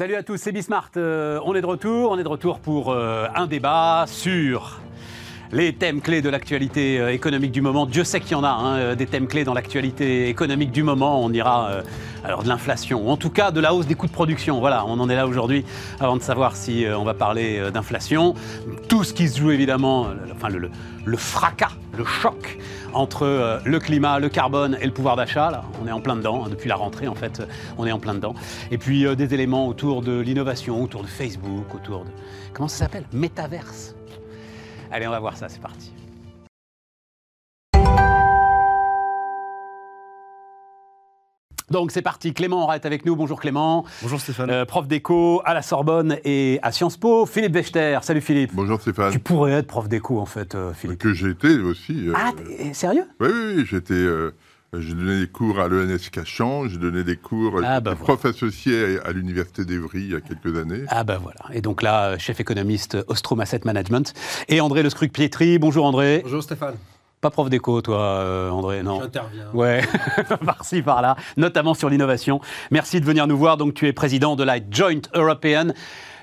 Salut à tous, c'est Bismart. Euh, on est de retour. On est de retour pour euh, un débat sur les thèmes clés de l'actualité euh, économique du moment. Dieu sait qu'il y en a hein, des thèmes clés dans l'actualité économique du moment. On ira alors de l'inflation, en tout cas de la hausse des coûts de production. Voilà, on en est là aujourd'hui avant de savoir si on va parler d'inflation. Tout ce qui se joue évidemment, enfin le, le fracas, le choc entre euh, le climat, le carbone et le pouvoir d'achat. on est en plein dedans, hein, depuis la rentrée en fait, on est en plein dedans. Et puis euh, des éléments autour de l'innovation, autour de Facebook, autour de... Comment ça s'appelle? Métaverse. Allez, on va voir ça, c'est parti. Donc c'est parti, Clément aura est avec nous. Bonjour Clément. Bonjour Stéphane. Euh, prof d'éco à la Sorbonne et à Sciences Po. Philippe Wechter. Salut Philippe. Bonjour Stéphane. Tu pourrais être prof d'éco en fait, euh, Philippe. Que j'ai été aussi. Euh, ah, sérieux? Oui, oui, oui. J'étais. J'ai donné des cours à l'ENS Cachan, j'ai donné des cours ah, bah, prof associé à, l'Université d'Evry il y a quelques années. Ah ben voilà. Et donc là, chef économiste Ostrom Asset Management. Et André Le Scruc-Pietri. Bonjour André. Bonjour Stéphane. Pas prof d'éco, toi, euh, André, non J'interviens. Ouais, par-ci, par-là, notamment sur l'innovation. Merci de venir nous voir. Donc, tu es président de la Joint European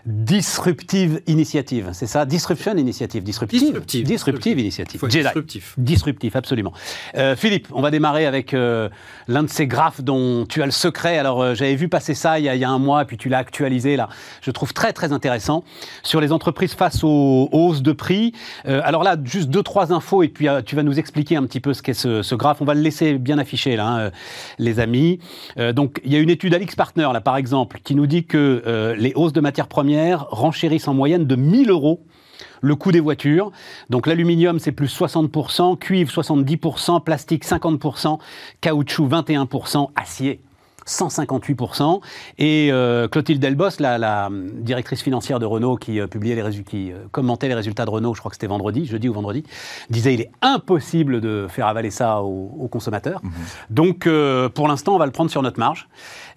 Disruptive Initiative, c'est ça? Disruption Initiative, disruptive, disruptive, disruptive Initiative. Disruptif. Disruptif, absolument. Euh, Philippe, on va démarrer avec euh, l'un de ces graphes dont tu as le secret. Alors, euh, j'avais vu passer ça il y, a, un mois, puis tu l'as actualisé là. Je trouve très très intéressant sur les entreprises face aux, hausses de prix. alors là, juste deux trois infos et puis tu vas nous expliquer un petit peu ce qu'est ce, graphe. On va le laisser bien affiché là, hein, les amis. donc, il y a une étude Alix Partner là, par exemple, qui nous dit que les hausses de matières premières renchérissent en moyenne de 1000 euros le coût des voitures. Donc l'aluminium, c'est plus 60%, cuivre 70%, plastique 50%, caoutchouc 21%, acier 158%. Et euh, Clotilde Delbos, la, directrice financière de Renault, qui, euh, publiait les qui euh, commentait les résultats de Renault, je crois que c'était vendredi, jeudi ou vendredi, disait il est impossible de faire avaler ça aux, consommateurs. Mhm. Donc pour l'instant, on va le prendre sur notre marge.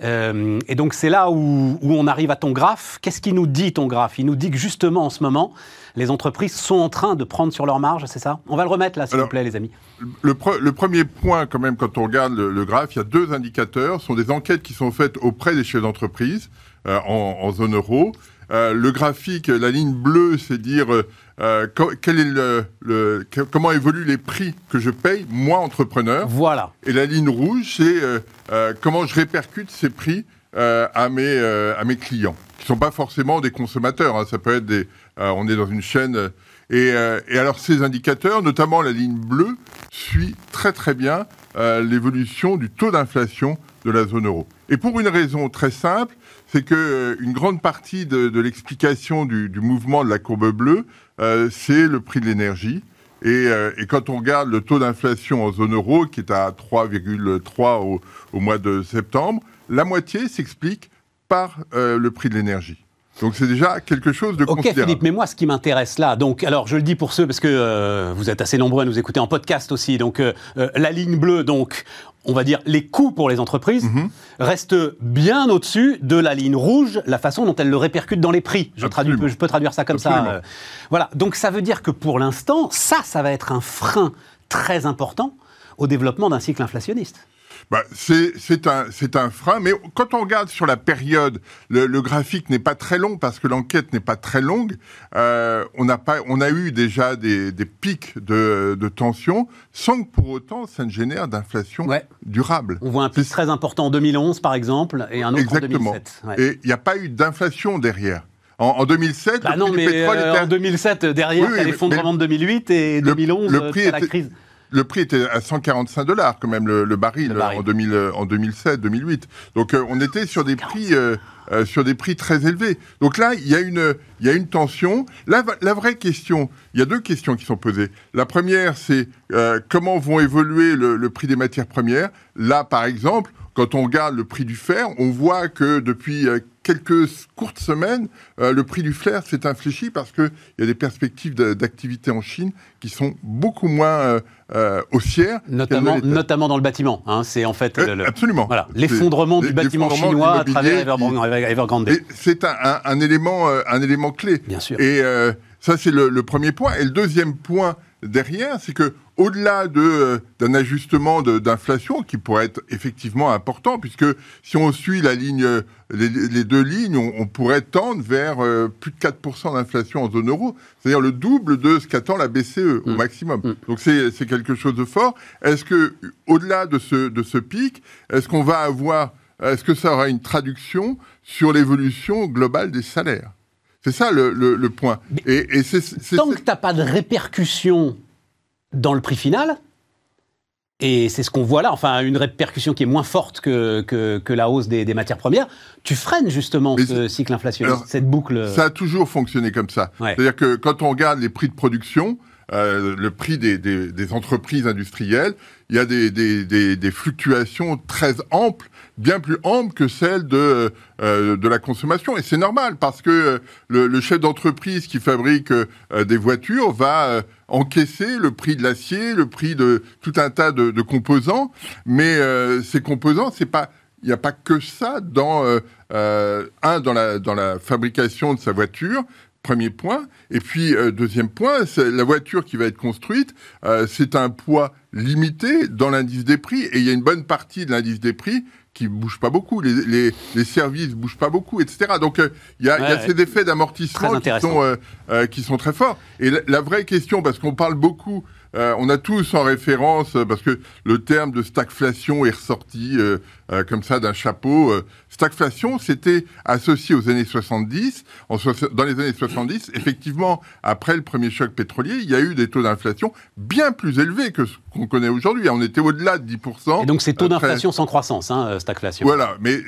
et donc c'est là où, où on arrive à ton graphe. Qu'est-ce qu'il nous dit ton graphe? Il nous dit que justement en ce moment, les entreprises sont en train de prendre sur leur marge, c'est ça? On va le remettre là, s'il vous plaît, les amis. Le, premier point, quand même, quand on regarde le, graphe, il y a deux indicateurs. Ce sont des enquêtes qui sont faites auprès des chefs d'entreprise euh, en, zone euro. Euh, le graphique, la ligne bleue, c'est dire euh, quel est le, comment évoluent les prix que je paye, moi, entrepreneur. Voilà. Et la ligne rouge, c'est comment je répercute ces prix à, mes, à mes clients, qui ne sont pas forcément des consommateurs. Hein. Ça peut être des, on est dans une chaîne. Euh, euh, et, alors ces indicateurs, notamment la ligne bleue, suit très très bien l'évolution du taux d'inflation de la zone euro. Et pour une raison très simple, c'est que une grande partie de, l'explication du, mouvement de la courbe bleue, c'est le prix de l'énergie. Et, quand on regarde le taux d'inflation en zone euro, qui est à 3,3 au, au, mois de septembre, la moitié s'explique par le prix de l'énergie. Donc c'est déjà quelque chose de Ok Philippe, mais moi ce qui m'intéresse là, donc alors je le dis pour ceux parce que euh, vous êtes assez nombreux à nous écouter en podcast aussi, donc euh, euh, la ligne bleue, donc on va dire les coûts pour les entreprises mhm. restent bien au-dessus de la ligne rouge, la façon dont elle le répercute dans les prix. Je, traduis, je peux traduire ça comme ça. voilà, donc ça veut dire que pour l'instant, ça, ça va être un frein très important au développement d'un cycle inflationniste. Bah, c'est un, un frein, mais quand on regarde sur la période, le, graphique n'est pas très long parce que l'enquête n'est pas très longue. Euh, on, a pas, on a eu déjà des, des pics de, de, tension sans que pour autant ça ne génère d'inflation durable. On voit un pic très important en 2011 par exemple et un autre en 2007. Et il n'y a pas eu d'inflation derrière. En, 2007, bah non, mais euh, en 2007, derrière, oui, l'effondrement de 2008 et 2011, le prix la crise le prix était à 145 dollars quand même le, baril, en, 2000, en 2007, 2008. Donc euh, on était sur des prix euh, euh, sur des prix très élevés. Donc là, il y a une il y a une tension. La, la vraie question, il y a deux questions qui sont posées. La première, c'est comment vont évoluer le, le prix des matières premières? Là, par exemple, quand on regarde le prix du fer, on voit que depuis quelques courtes semaines, euh, le prix du fer s'est infléchi parce qu'il y a des perspectives d'activité en Chine qui sont beaucoup moins euh, euh, haussières. Notamment, notamment dans le bâtiment. Hein. c'est en fait absolument voilà, l'effondrement du bâtiment chinois à travers Evergrande. C'est un, élément, un élément clé. Bien sûr. Et ça, c'est le, premier point. Et le deuxième point, derrière, c'est que au-delà de, euh, d'un ajustement de, d'inflation qui pourrait être effectivement important, puisque si on suit la ligne, les, les deux lignes, on, on, pourrait tendre vers euh, plus de 4% d'inflation en zone euro, c'est-à-dire le double de ce qu'attend la BCE au mmh. maximum. Mmh. Donc c'est, c'est quelque chose de fort. Est-ce que au-delà de ce, de ce pic, est-ce qu'on va avoir, est-ce que ça aura une traduction sur l'évolution globale des salaires? C'est ça le, le, le point. Et, tant que tu n'as pas de répercussion dans le prix final, et c'est ce qu'on voit là, enfin une répercussion qui est moins forte que, que, que la hausse des, des, matières premières, tu freines justement Mais ce cycle inflationniste, cette boucle. Ça a toujours fonctionné comme ça. Ouais. C'est-à-dire que quand on regarde les prix de production, euh, le prix des, entreprises industrielles, il y a des, fluctuations très amples, bien plus amples que celles de, euh, de la consommation. Et c'est normal, parce que euh, le, chef d'entreprise qui fabrique des voitures va encaisser le prix de l'acier, le prix de tout un tas de, composants, mais ces composants, c'est pas il n'y a pas que ça dans un dans la dans la fabrication de sa voiture, Premier point. Et puis, euh, deuxième point, la voiture qui va être construite, euh, c'est un poids limité dans l'indice des prix. Et il y a une bonne partie de l'indice des prix qui bouge pas beaucoup, les, les, les services bougent pas beaucoup, etc. Donc euh, il y, a, ouais, y a ces effets d'amortissement qui sont euh, euh, qui sont très forts. Et la, la vraie question, parce qu'on parle beaucoup on a tous en référence, parce que le terme de stagflation est ressorti comme ça d'un chapeau. Stagflation, c'était associé aux années 70. En dans les années 70, effectivement, après le premier choc pétrolier, il y a eu des taux d'inflation bien plus élevés que ce qu'on connaît aujourd'hui. On était au-delà de 10%. Et donc c'est taux d'inflation sans croissance, hein, stagflation. Voilà, mais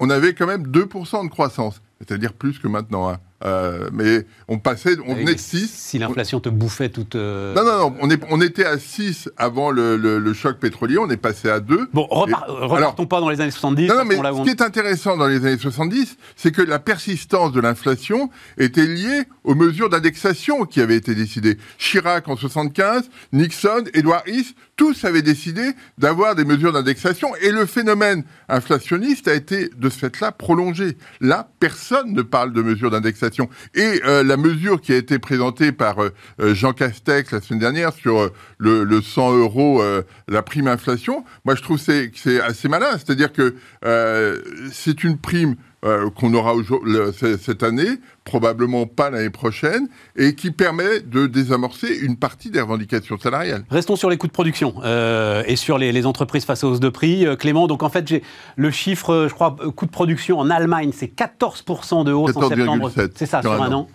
on avait quand même 2% de croissance, c'est-à-dire plus que maintenant. Hein. Euh, mais on passait, on venait de 6. Si l'inflation te bouffait toute. Euh... Non, non, non, on, est, on était à 6 avant le, le, le, choc pétrolier, on est passé à 2. Bon, et, repartons alors, pas dans les années 70. Non, non, mais ce qui est intéressant dans les années 70, c'est que la persistance de l'inflation était liée aux mesures d'indexation qui avaient été décidées. Chirac en 75, Nixon, Edward Heath, tous avaient décidé d'avoir des mesures d'indexation et le phénomène inflationniste a été de ce fait-là prolongé. Là, personne ne parle de mesures d'indexation. Et euh, la mesure qui a été présentée par euh, Jean Castex la semaine dernière sur euh, le, le, 100 euros, euh, la prime inflation, moi je trouve c'est c'est assez malin. C'est-à-dire que euh, c'est une prime euh, qu'on aura le, cette année, probablement pas l'année prochaine, et qui permet de désamorcer une partie des revendications salariales. Restons sur les coûts de production euh, et sur les, les, entreprises face aux hausses de prix. Euh, Clément, donc en fait, j'ai le chiffre, je crois, coût de production en Allemagne, c'est 14% de hausse 14, en septembre. C'est ça, sur un, an.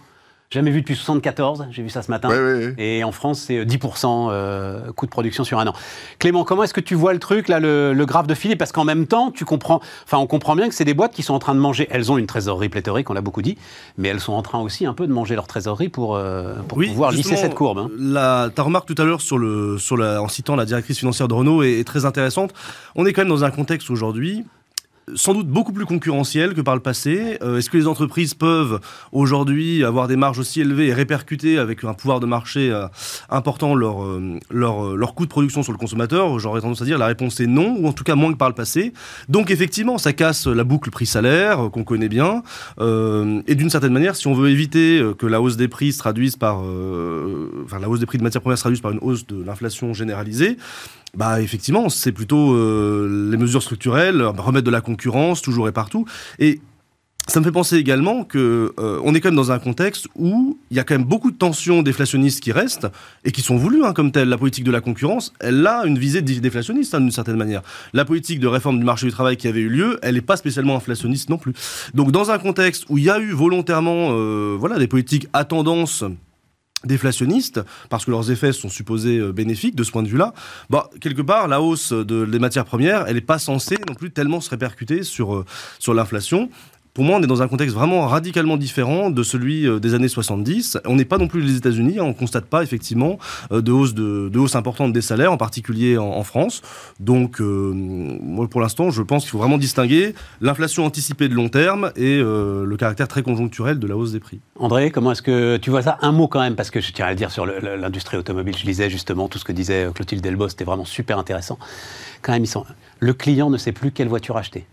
Jamais vu depuis 74, j'ai vu ça ce matin. Oui, oui, oui. Et en France, c'est 10% euh, coût de production sur un an. Clément, comment est-ce que tu vois le truc, là, le, le graphe de Philippe? Parce qu'en même temps, tu comprends, enfin, on comprend bien que c'est des boîtes qui sont en train de manger. Elles ont une trésorerie pléthorique, on l'a beaucoup dit, mais elles sont en train aussi un peu de manger leur trésorerie pour, euh, pour oui, pouvoir lisser cette courbe. Hein. La, ta remarque tout à l'heure sur le, sur la, en citant la directrice financière de Renault est, est très intéressante. On est quand même dans un contexte aujourd'hui sans doute beaucoup plus concurrentiel que par le passé. Euh, Est-ce que les entreprises peuvent aujourd'hui avoir des marges aussi élevées et répercuter avec un pouvoir de marché euh, important leur, euh, leur, leur coût de production sur le consommateur? J'aurais tendance à dire la réponse est non, ou en tout cas moins que par le passé. Donc effectivement, ça casse la boucle prix-salaire euh, qu'on connaît bien. Euh, et d'une certaine manière, si on veut éviter que la hausse des prix se traduise par... la hausse des prix de matières premières se traduise par une hausse de l'inflation généralisée, bah effectivement, c'est plutôt euh, les mesures structurelles, remettre de la concurrence toujours et partout. Et ça me fait penser également que euh, on est quand même dans un contexte où il y a quand même beaucoup de tensions déflationnistes qui restent et qui sont voulues hein, comme telles. La politique de la concurrence, elle a une visée déflationniste hein, d'une certaine manière. La politique de réforme du marché du travail qui avait eu lieu, elle n'est pas spécialement inflationniste non plus. Donc dans un contexte où il y a eu volontairement, euh, voilà, des politiques à tendance déflationnistes, parce que leurs effets sont supposés euh, bénéfiques de ce point de vue-là, bah, quelque part, la hausse de, des matières premières, elle n'est pas censée non plus tellement se répercuter sur, euh, sur l'inflation pour moi, on est dans un contexte vraiment radicalement différent de celui euh, des années 70. On n'est pas non plus les États-Unis, hein, on constate pas effectivement euh, de hausse, de, importante des salaires, en particulier en, France. Donc, euh, moi, pour l'instant, je pense qu'il faut vraiment distinguer l'inflation anticipée de long terme et le caractère très conjoncturel de la hausse des prix. André, comment est-ce que tu vois ça? Un mot quand même, parce que je tiens à le dire sur l'industrie automobile. Je lisais justement tout ce que disait Clotilde Delbos, c'était vraiment super intéressant. Quand même, ils sont... le client ne sait plus quelle voiture acheter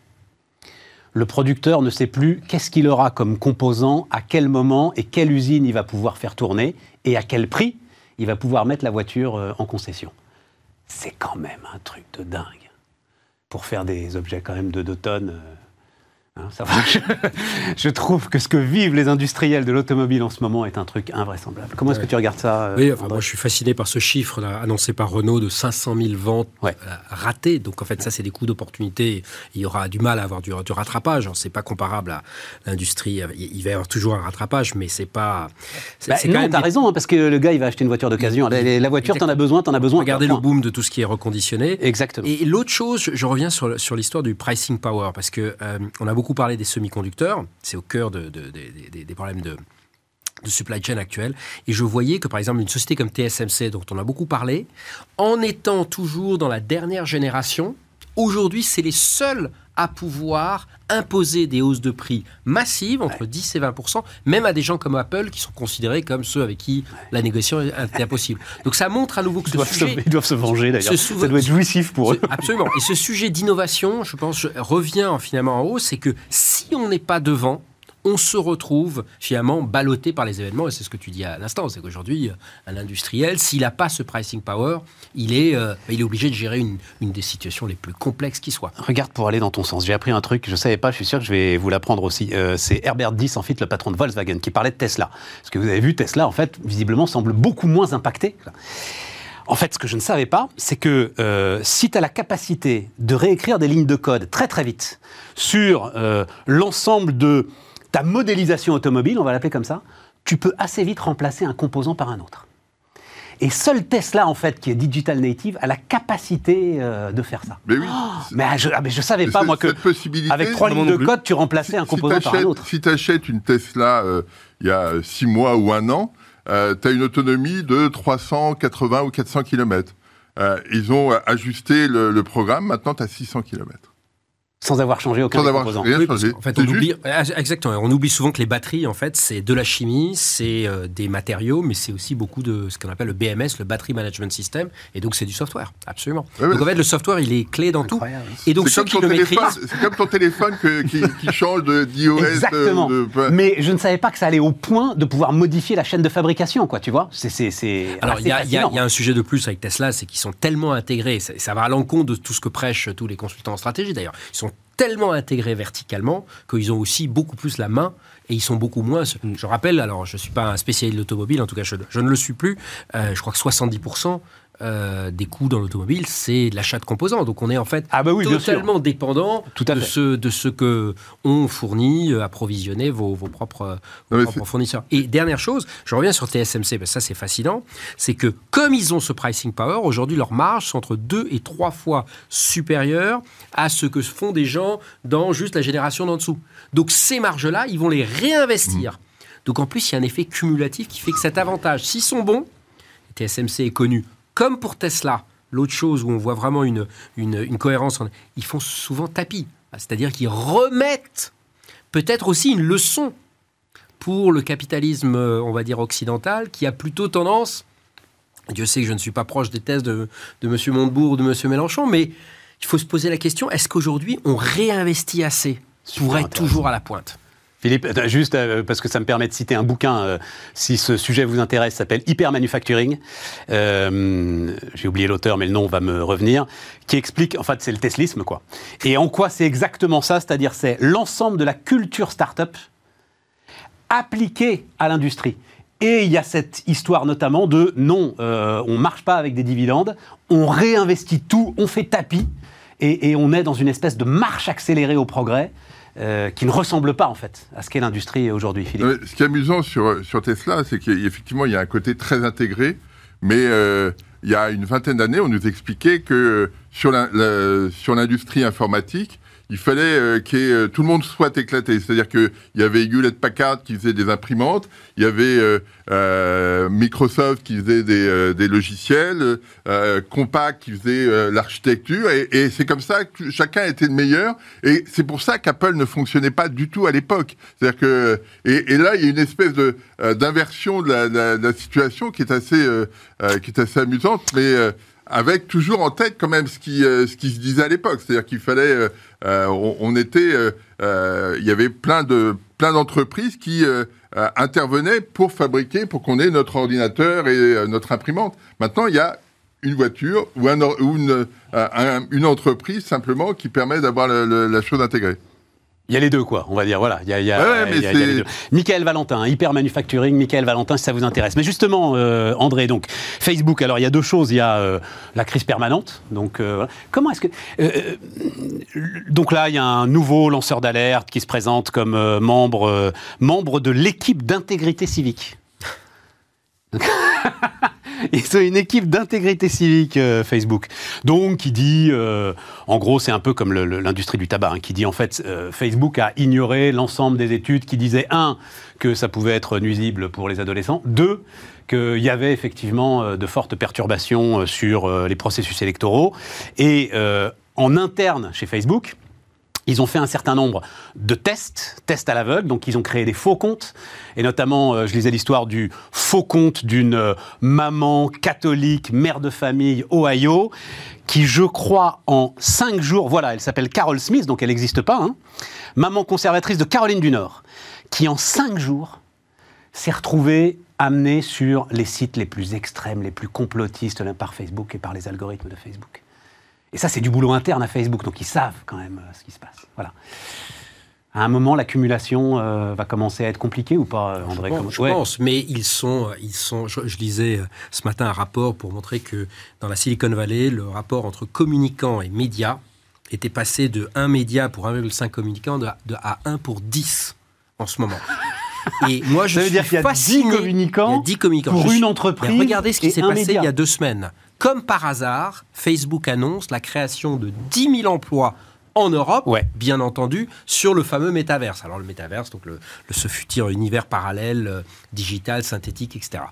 le producteur ne sait plus qu'est-ce qu'il aura comme composant, à quel moment et quelle usine il va pouvoir faire tourner et à quel prix. il va pouvoir mettre la voiture euh, en concession. C'est quand même un truc de dingue. Pour faire des objets quand même de 2 tonnes. Hein, ça va. Je, je trouve que ce que vivent les industriels de l'automobile en ce moment est un truc invraisemblable. Comment est-ce que tu regardes ça euh, Oui, enfin, moi je suis fasciné par ce chiffre là, annoncé par Renault de 500 000 ventes Ouais. euh, ratées. Donc en fait, ça c'est des coûts d'opportunité. Il y aura du mal à avoir du, du rattrapage. Alors, C'est pas comparable à l'industrie. Il va y avoir toujours un rattrapage, mais c'est pas. Bah, quand non, même t'as raison, hein, parce que le gars, il va acheter une voiture d'occasion. La, la voiture, t'en as besoin, t'en as besoin. Regardez le boom de tout ce qui est reconditionné. Exactement. Et l'autre chose, je- je reviens sur, sur l'histoire du pricing power, parce que euh, on a beaucoup parlé des semi-conducteurs, c'est au cœur de- de- des- problèmes de, supply chain actuel. Et je voyais que, par exemple, une société comme TSMC, dont on a beaucoup parlé, en étant toujours dans la dernière génération, aujourd'hui, c'est les seuls à pouvoir imposer des hausses de prix massives, entre 10 et 20% même à des gens comme Apple, qui sont considérés comme ceux avec qui la négociation est impossible. Donc ça montre à nouveau que Ils ce doivent, sujet... se, ils doivent se venger d'ailleurs. Ça doit être jouissif pour eux. Absolument. Et ce sujet d'innovation, je pense, revient finalement en haut, c'est que si on n'est pas devant, on se retrouve finalement ballotté par les événements. Et c'est ce que tu dis à l'instant, c'est qu'aujourd'hui, un industriel, s'il n'a pas ce pricing power, il est, euh, il est obligé de gérer une, une des situations les plus complexes qui soient. Regarde pour aller dans ton sens. J'ai appris un truc, je ne savais pas, je suis sûr que je vais vous l'apprendre aussi. Euh, c'est Herbert Diess, en fait, le patron de Volkswagen, qui parlait de Tesla. Parce que vous avez vu, Tesla, en fait, visiblement, semble beaucoup moins impacté. En fait, ce que je ne savais pas, c'est que euh, si tu as la capacité de réécrire des lignes de code très très vite sur l'ensemble de ta modélisation automobile, on va l'appeler comme ça, tu peux assez vite remplacer un composant par un autre. Et seul Tesla, en fait, qui est digital native, a la capacité euh, de faire ça. Mais oui. Mais ah, je, ah, mais je savais pas, moi, que avec trois lignes de code, tu remplaçais un composant par un autre. Si tu achètes une Tesla euh, il y a six mois ou un an, tu as une autonomie de 380 ou 400 km. ils ont euh, ajusté le, le programme, maintenant tu as 600 km. Sans avoir changé aucun Sans des avoir composants. rien Oui, changé. qu'en fait, on juste- oublie, ah, exactement, on oublie souvent que les batteries, en fait, c'est de la chimie, c'est euh, des matériaux, mais c'est aussi beaucoup de ce qu'on appelle le BMS, le Battery Management System, et donc c'est du software, absolument. Ouais, donc en fait, le software, il est clé dans tout. Et donc C'est ceux comme, qui ton le téléphone, maîtrisent, c'est comme ton téléphone que- qui, qui change de d'iOS. Exactement. de- de- Mais je ne savais pas que ça allait au point de pouvoir modifier la chaîne de fabrication, quoi, tu vois. C'est, c'est, c'est Alors, il y, a- y y un sujet de plus avec Tesla, c'est qu'ils sont tellement intégrés, ça, ça va à l'encontre de tout ce que prêchent tous les consultants en stratégie d'ailleurs. Ils sont tellement intégrés verticalement qu'ils ont aussi beaucoup plus la main et ils sont beaucoup moins. Je rappelle, alors je ne suis pas un spécialiste de l'automobile, en tout cas je, ne le suis plus, euh, je crois que 70% euh, des coûts dans l'automobile, c'est de l'achat de composants. Donc on est en fait Ah bah oui, totalement dépendant Tout à de, fait. ce, de ce que ont fourni, euh, approvisionné vos, vos propres, vos Non, mais propres c'est- fournisseurs. Et dernière chose, je reviens sur TSMC, que ça c'est fascinant, c'est que comme ils ont ce pricing power, aujourd'hui leurs marges sont entre deux et trois fois supérieures à ce que font des gens dans juste la génération d'en dessous. Donc ces marges-là, ils vont les réinvestir. Donc en plus, il y a un effet cumulatif qui fait que cet avantage, s'ils sont bons, TSMC est connu comme pour Tesla. L'autre chose où on voit vraiment une, une, une cohérence, en- ils font souvent tapis. C'est-à-dire qu'ils remettent peut-être aussi une leçon pour le capitalisme, euh, on va dire, occidental, qui a plutôt tendance, Dieu sait que je ne suis pas proche des thèses de, de M. Montebourg ou de M. Mélenchon, mais il faut se poser la question, est-ce qu'aujourd'hui on réinvestit assez pour être toujours à la pointe? Philippe, attends, juste euh, parce que ça me permet de citer un bouquin, euh, si ce sujet vous intéresse, s'appelle Hyper Manufacturing. Euh, J'ai oublié l'auteur, mais le nom va me revenir, qui explique, en fait, c'est le teslisme, quoi. Et en quoi c'est exactement ça, c'est-à-dire c'est l'ensemble de la culture start-up appliquée à l'industrie. Et il y a cette histoire notamment de non, euh, on marche pas avec des dividendes, on réinvestit tout, on fait tapis, et on est dans une espèce de marche accélérée au progrès euh, qui ne ressemble pas en fait à ce qu'est l'industrie aujourd'hui, Philippe. Mais ce qui est amusant sur, sur Tesla, c'est qu'effectivement, il y a un côté très intégré, mais euh, il y a une vingtaine d'années, on nous expliquait que euh, sur l'industrie informatique, il fallait euh, que euh, tout le monde soit éclaté. C'est-à-dire qu'il y avait Hewlett Packard qui faisait des imprimantes, il y avait euh, euh, Microsoft qui faisait des, des logiciels, euh, Compaq qui faisait l'architecture, et, et c'est comme ça que chacun était le meilleur. Et c'est pour ça qu'Apple ne fonctionnait pas du tout à l'époque. C'est-à-dire que et, et là, il y a une espèce de d'inversion de la, situation qui est assez euh, qui est assez amusante, mais avec toujours en tête quand même ce qui, euh, ce qui se disait à l'époque. C'est-à-dire qu'il fallait, euh, euh, on, était, il y avait plein de plein d'entreprises qui intervenaient pour fabriquer, pour qu'on ait notre ordinateur et notre imprimante. Maintenant, il y a une voiture ou, ou une, un- une entreprise simplement qui permet d'avoir la chose intégrée. Il y a les deux, quoi, on va dire. Voilà, il y a, il y a- Ouais, ouais, mais il y a- il y a les deux. Michael Valentin, Hyper Manufacturing, Michael Valentin, si ça vous intéresse. Mais justement, euh, André, donc, Facebook, alors il y a deux choses. Il y a euh, la crise permanente. Donc, euh, voilà. comment est-ce que. donc là, il y a un nouveau lanceur d'alerte qui se présente comme membre, membre de l'équipe d'intégrité civique. Ils ont une équipe d'intégrité civique euh, Facebook. Donc, qui dit, euh, en gros, c'est un peu comme l'industrie du tabac, hein, qui dit en fait, euh, Facebook a ignoré l'ensemble des études qui disaient, un, que ça pouvait être nuisible pour les adolescents, deux, qu'il y avait effectivement de fortes perturbations sur les processus électoraux, et en interne chez Facebook, ils ont fait un certain nombre de tests, tests à l'aveugle, donc ils ont créé des faux comptes, et notamment, euh, je lisais l'histoire du faux compte d'une euh, maman catholique, mère de famille, Ohio, qui, je crois, en cinq jours, voilà, elle s'appelle Carol Smith, donc elle n'existe pas, hein, maman conservatrice de Caroline du Nord, qui en cinq jours s'est retrouvée amenée sur les sites les plus extrêmes, les plus complotistes par Facebook et par les algorithmes de Facebook. Et ça, c'est du boulot interne à Facebook, donc ils savent quand même euh, ce qui se passe. Voilà. À un moment, l'accumulation euh, va commencer à être compliquée ou pas, euh, André Bon, Comment- je Ouais. pense, mais ils sont, ils sont. Je, je lisais ce matin un rapport pour montrer que dans la Silicon Valley, le rapport entre communicants et médias était passé de 1 média pour 1,5 communicants de, de- à 1 pour 10 en ce moment. Et moi, je Ça veut suis dire qu'il y a 10 fasciné. communicants Il y a 10 communicants. pour Je une suis- entreprise regardez ce qui s'est passé média. il y a deux semaines. Comme par hasard, Facebook annonce la création de 10 000 emplois en Europe, Ouais. bien entendu, sur le fameux métaverse. Alors le métaverse, donc le, le- ce futur univers parallèle, euh, digital, synthétique, etc.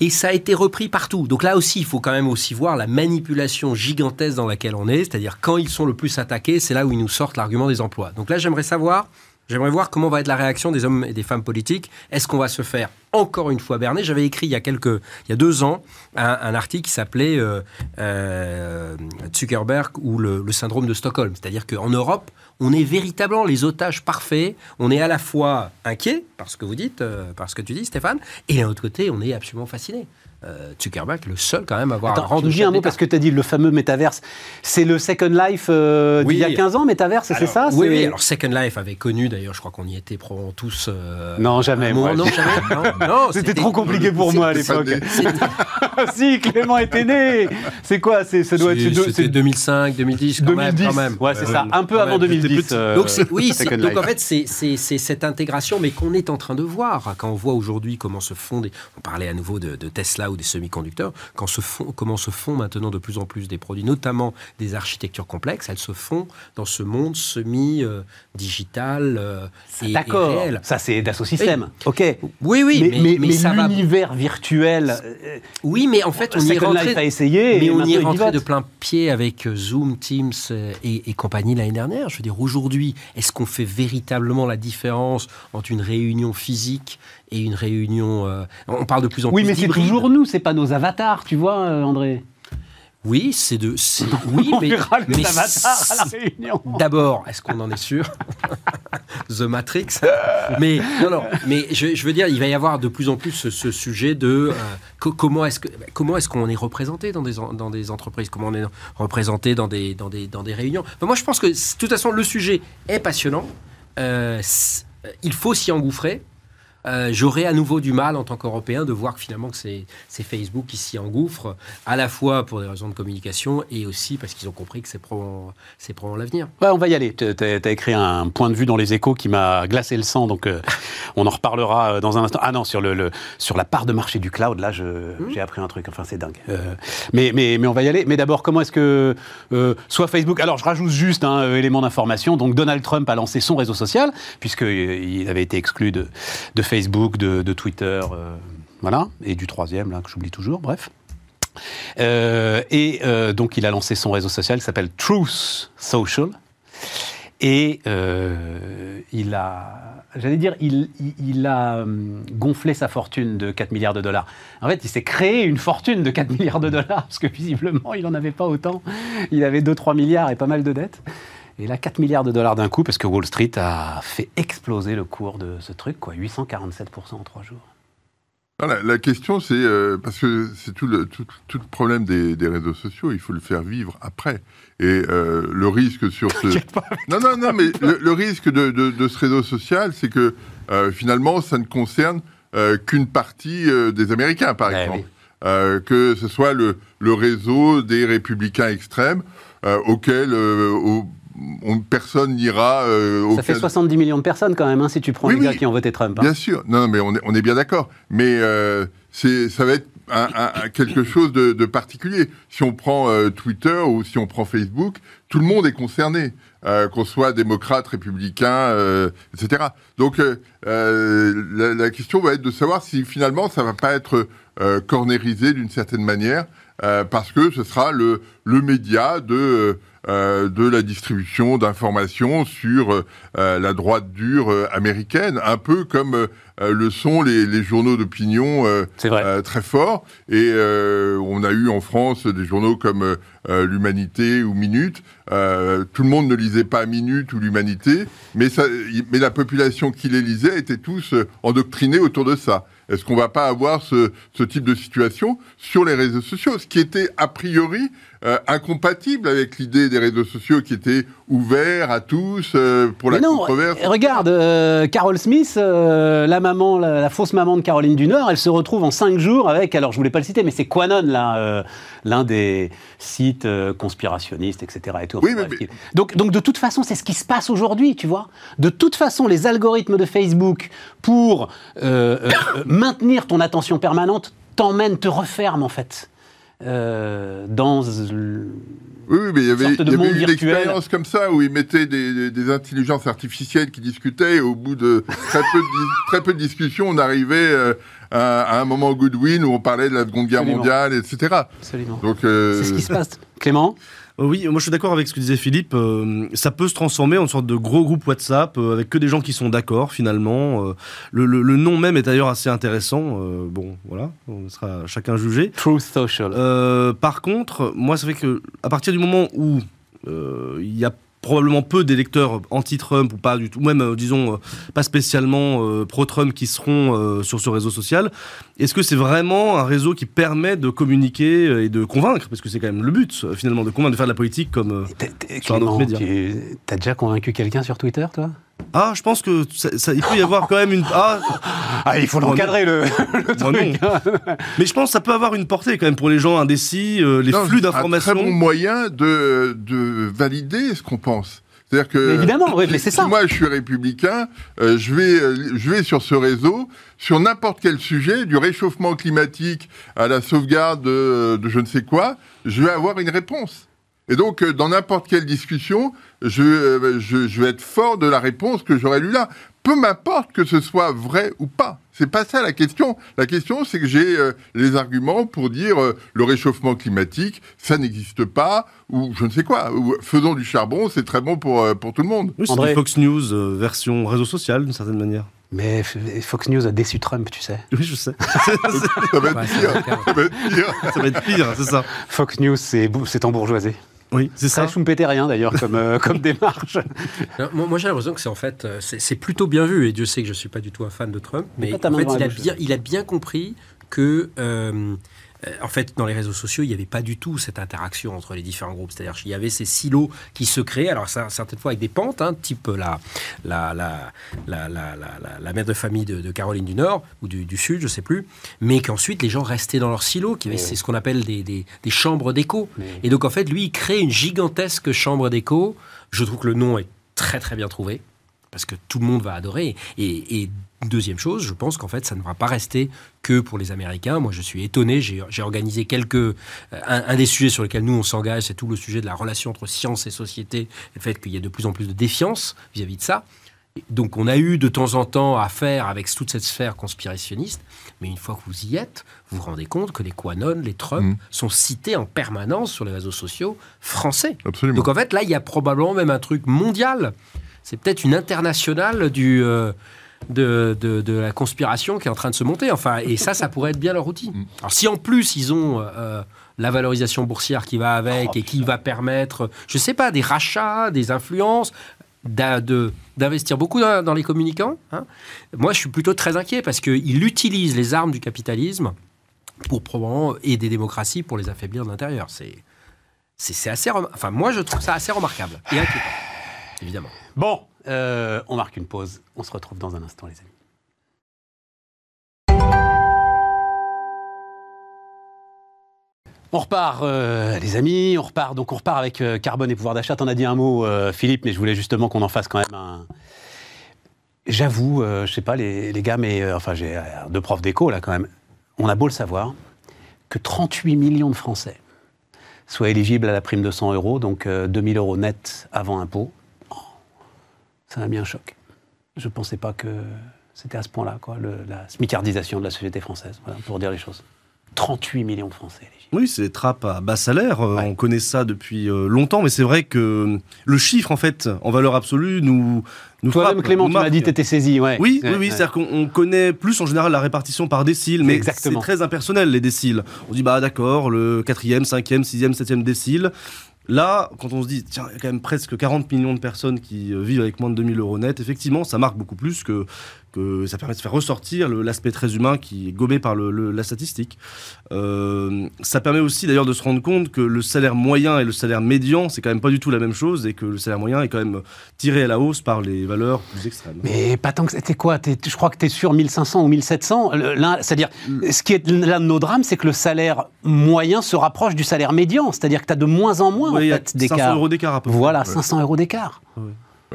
Et ça a été repris partout. Donc là aussi, il faut quand même aussi voir la manipulation gigantesque dans laquelle on est. C'est-à-dire quand ils sont le plus attaqués, c'est là où ils nous sortent l'argument des emplois. Donc là, j'aimerais savoir, j'aimerais voir comment va être la réaction des hommes et des femmes politiques. Est-ce qu'on va se faire encore une fois berner? J'avais écrit il y a quelques, il y a deux ans, un, article qui s'appelait euh, euh, Zuckerberg ou le, le syndrome de Stockholm. C'est-à-dire qu'en Europe, on est véritablement les otages parfaits. On est à la fois inquiet par ce que vous dites, euh, par ce que tu dis, Stéphane, et d'un autre côté, on est absolument fasciné. Euh, Zuckerberg, le seul quand même à avoir Attends, rang tu dis un mot parce que tu as dit le fameux métaverse. C'est le Second Life euh, Oui. d'il y a 15 ans, métaverse, c'est ça Oui, oui, alors Second Life avait connu, d'ailleurs, je crois qu'on y était probablement tous. euh, Non, jamais, moi. non, jamais. Non, non, C'était trop compliqué pour moi à l'époque. si, Clément était né. C'est quoi c'est, Ça doit être. C'était c'est 2005, 2010, quand même. 2010. quand même. Ouais, c'est Euh, ça. Un peu quand avant même. 2010. euh, Donc oui, donc en fait c'est cette intégration, mais qu'on est en train de voir quand on voit aujourd'hui comment se font des. On parlait à nouveau de, de Tesla ou des semi-conducteurs, quand se font, comment se font maintenant de plus en plus des produits, notamment des architectures complexes, elles se font dans ce monde semi-digital euh, et D'accord. réel. Ça, c'est Dassault Systèmes. Ok. Oui, oui, mais, mais, mais ça va. l'univers virtuel. euh, Oui, mais en fait, on y est rentré. A essayé. Mais on y est rentré de plein pied avec euh, Zoom, Teams euh, et, et compagnie l'année dernière. Je veux dire, aujourd'hui, est-ce qu'on fait véritablement la différence entre une réunion physique et une réunion. euh, on parle de plus en Oui, plus mais c'est toujours nous, c'est pas nos avatars, tu vois, euh, André. Oui, c'est de. Oui, On mais. verra les mais avatars à la réunion. D'abord, est-ce qu'on en est sûr? The Matrix. Mais non, non. Mais je, je veux dire, il va y avoir de plus en plus ce, ce sujet de euh, co- comment est-ce que comment est-ce qu'on est représenté dans des dans des entreprises, comment on est représenté dans des dans des dans des réunions? Enfin, moi, je pense que de toute façon, le sujet est passionnant. Euh, il faut s'y engouffrer. Euh, J'aurais à nouveau du mal en tant qu'Européen de voir que finalement que c'est Facebook qui s'y engouffre, à la fois pour des raisons de communication et aussi parce qu'ils ont compris que c'est probablement, probablement l'avenir. Ouais, on va y aller. Tu as, écrit un point de vue dans les échos qui m'a glacé le sang, donc euh, on en reparlera euh, dans un instant. Ah non, sur, le, le- sur la part de marché du cloud, là, je- j'ai appris un truc. Enfin, c'est dingue. Euh, mais, mais, mais on va y aller. Mais d'abord, comment est-ce que soit Facebook Alors, je rajoute juste un élément d'information. Donc, Donald Trump a lancé son réseau social, puisqu'il avait été exclu de, de Facebook, de, de Twitter, euh, voilà, et du troisième, que j'oublie toujours, bref. Euh, et euh, donc, il a lancé son réseau social qui s'appelle Truth Social. Et il a, j'allais dire, il, il- a gonflé sa fortune de 4 milliards de dollars. En fait, il s'est créé une fortune de 4 milliards de dollars, parce que visiblement, il n'en avait pas autant. Il avait 2-3 milliards et pas mal de dettes. Et là, 4 milliards de dollars d'un coup, parce que Wall Street a fait exploser le cours de ce truc, quoi, 847% en trois jours. Non, la, question, c'est euh, parce que c'est tout le, tout, tout le problème des, des réseaux sociaux, il faut le faire vivre après. Et euh, le risque sur ce. Non, non, non, mais le, le risque de, de, de ce réseau social, c'est que euh, finalement, ça ne concerne qu'une partie des Américains, par Ouais, exemple. oui. Euh, que ce soit le, le réseau des républicains extrêmes, euh, auquel euh, au- on- personne n'ira. euh, Ça fait aucun- 70 millions de personnes quand même, hein, si tu prends Oui, les gars qui ont voté Trump. hein. Bien sûr, non, non, mais on est, on est bien d'accord. Mais euh, c'est, ça va être un- un- un- quelque chose de, de particulier. Si on prend euh, Twitter ou si on prend Facebook, tout le monde est concerné, qu'on soit démocrate, républicain, etc. Donc la, la question va être de savoir si finalement ça va pas être cornérisé d'une certaine manière, parce que ce sera le, le média de euh, de la distribution d'informations sur euh, la droite dure euh, américaine, un peu comme euh, euh, le sont les, les journaux d'opinion euh, euh, très forts. Et euh, on a eu en France des journaux comme euh, euh, l'Humanité ou Minute. Euh, tout le monde ne lisait pas Minute ou l'Humanité, mais, ça, mais la population qui les lisait était tous euh, endoctrinés autour de ça. Est-ce qu'on va pas avoir ce, ce type de situation sur les réseaux sociaux? Ce qui était a priori euh, incompatible avec l'idée des réseaux sociaux qui étaient ouverts à tous euh, pour Mais la non, controverse. euh, regarde, euh, Carol Smith, euh, la maman, la, la fausse maman de Caroline du Nord, elle se retrouve en cinq jours avec, alors je voulais pas le citer, mais c'est Quanon, là, euh, l'un des sites conspirationnistes, etc. Et tout. Oui, mais- Donc, donc de toute façon, c'est ce qui se passe aujourd'hui, tu vois. De toute façon, les algorithmes de Facebook pour maintenir ton attention permanente t'emmènent, te referment en fait. Euh, dans le- Oui, mais il y avait, il y avait une expérience comme ça où ils mettaient des, des- des intelligences artificielles qui discutaient et au bout de très peu de, dis- très peu de discussions, on arrivait euh, à, à un moment Goodwin où on parlait de la Seconde Guerre Absolument. mondiale, etc. Absolument. Donc, euh, C'est ce qui se passe. Clément? Euh, Oui, moi je suis d'accord avec ce que disait Philippe. euh, ça peut se transformer en une sorte de gros groupe WhatsApp euh, avec que des gens qui sont d'accord finalement. Euh, le, le- le nom même est d'ailleurs assez intéressant. Euh, bon, voilà, on sera chacun jugé. Truth Social. Euh, par contre, moi, ça fait que à partir du moment où euh, il y a probablement peu d'électeurs anti-Trump ou pas du tout, ou même euh, disons euh, pas spécialement euh, pro-Trump qui seront sur ce réseau social, est-ce que c'est vraiment un réseau qui permet de communiquer et de convaincre? Parce que c'est quand même le but finalement de convaincre, de faire de la politique comme. sur un autre média. tu as déjà convaincu quelqu'un sur Twitter, toi? Ah, je pense que ça, ça- il peut y avoir quand même une. Ah, Ah, il faut l'encadrer, le, moi, non. Mais je pense que ça peut avoir une portée quand même pour les gens indécis, euh, les non, flux Un très d'informations. bon moyen de, de valider ce qu'on pense. C'est-à-dire que Mais évidemment, oui, mais c'est si ça. moi je suis républicain, euh, je vais euh, je vais sur ce réseau sur n'importe quel sujet, du réchauffement climatique à la sauvegarde de, de je ne sais quoi, je vais avoir une réponse. Et donc euh, dans n'importe quelle discussion, je, euh, je je vais être fort de la réponse que j'aurais lue là. Peu m'importe que ce soit vrai ou pas. C'est pas ça la question. La question, c'est que j'ai euh, les arguments pour dire euh, le réchauffement climatique, ça n'existe pas, ou je ne sais quoi. Ou faisons du charbon, c'est très bon pour, euh, pour tout le monde. Oui, c'est du Fox News euh, version réseau social d'une certaine manière. Mais Fox News a déçu Trump, tu sais. Oui, je sais. Ça va être pire. Ça va être pire. c'est ça. Fox News, c'est embourgeoisé. Oui, c'est ça. Schumpeterien, d'ailleurs, comme, euh, comme démarche. Non, moi, moi, j'ai l'impression que c'est en fait, euh, c'est plutôt bien vu. Et Dieu sait que je suis pas du tout un fan de Trump, mais en fait, il a, bien, il a bien compris que, euh, en fait, dans les réseaux sociaux, il n'y avait pas du tout cette interaction entre les différents groupes. C'est-à-dire qu'il y avait ces silos qui se créaient. Alors, ça, certaines fois avec des pentes, hein, type la, la, mère de famille de, de Caroline du Nord ou du, du Sud, je sais plus, mais qu'ensuite les gens restaient dans leurs silos. Qui avaient- C'est ce qu'on appelle des, des, des chambres d'écho. Et donc, en fait, lui, il crée une gigantesque chambre d'écho. Je trouve que le nom est très, très bien trouvé parce que tout le monde va adorer. Et, et deuxième chose, je pense qu'en fait, ça ne va pas rester que pour les Américains. Moi, je suis étonné. J'ai organisé quelques. euh, Un, un des sujets sur lesquels nous, on s'engage, c'est tout le sujet de la relation entre science et société, le fait qu'il y a de plus en plus de défiance vis-à-vis de ça. Donc, on a eu de temps en temps à faire avec toute cette sphère conspirationniste. Mais une fois que vous y êtes, vous vous rendez compte que les Quanon, les Trump, Mhm. sont cités en permanence sur les réseaux sociaux français. Absolument. Donc en fait, là, il y a probablement même un truc mondial. C'est peut-être une internationale du, euh, de, de- de la conspiration qui est en train de se monter. Enfin, et ça, ça pourrait être bien leur outil. Mm. Alors si en plus ils ont euh, la valorisation boursière qui va avec Oh, et qui va permettre, je sais pas, des rachats, des influences, d'investir beaucoup dans, dans les communicants. hein. Moi, je suis plutôt très inquiet parce qu'il utilise les armes du capitalisme pour probablement et des démocraties pour les affaiblir de l'intérieur. C'est c'est assez, enfin moi je trouve ça assez remarquable et inquiétant, évidemment. Bon, euh, on marque une pause. On se retrouve dans un instant, les amis. On repart, euh, les amis, on repart. Donc on repart avec euh, carbone et pouvoir d'achat. T'en as dit un mot, Philippe, mais je voulais justement qu'on en fasse quand même un. J'avoue, je sais pas les, les gars, mais enfin j'ai deux profs d'éco là quand même. On a beau le savoir que 38 millions de Français soient éligibles à la prime de 100 euros, donc euh, 2000 euros net avant impôt. Ça m'a mis un choc. Je ne pensais pas que c'était à ce point-là, quoi, le- la smicardisation de la société française, voilà, pour dire les choses. 38 millions de Français. Oui, c'est des trappes à bas salaire. euh, Ouais. On connaît ça depuis euh, longtemps, mais c'est vrai que le chiffre, en fait, en valeur absolue, nous, nous Toi-même, Clément, nous tu m'as dit que tu étais saisi. Ouais. Oui, Ouais, oui, oui, c'est-à-dire qu'on on connaît plus en général la répartition par décile, mais c'est très impersonnel les déciles. On dit bah d'accord, le quatrième, cinquième, sixième, septième décile. Là, quand on se dit tiens, il y a quand même presque 40 millions de personnes qui euh, vivent avec moins de 2000 euros net, effectivement, ça marque beaucoup plus que que ça permet de faire ressortir l'aspect très humain qui est gommé par le- le- la statistique. Euh, ça permet aussi d'ailleurs de se rendre compte que le salaire moyen et le salaire médian, c'est quand même pas du tout la même chose et que le salaire moyen est quand même tiré à la hausse par les valeurs plus extrêmes. Mais pas tant que c'était quoi? Je crois que tu es sur 1500 ou 1700. Le- l'un- C'est-à-dire, ce qui est l'un de nos drames, c'est que le salaire moyen se rapproche du salaire médian. C'est-à-dire que tu as de moins en moins Oui, en fait, 500 d'écart. euros d'écart à peu près. Voilà, 500 euros d'écart.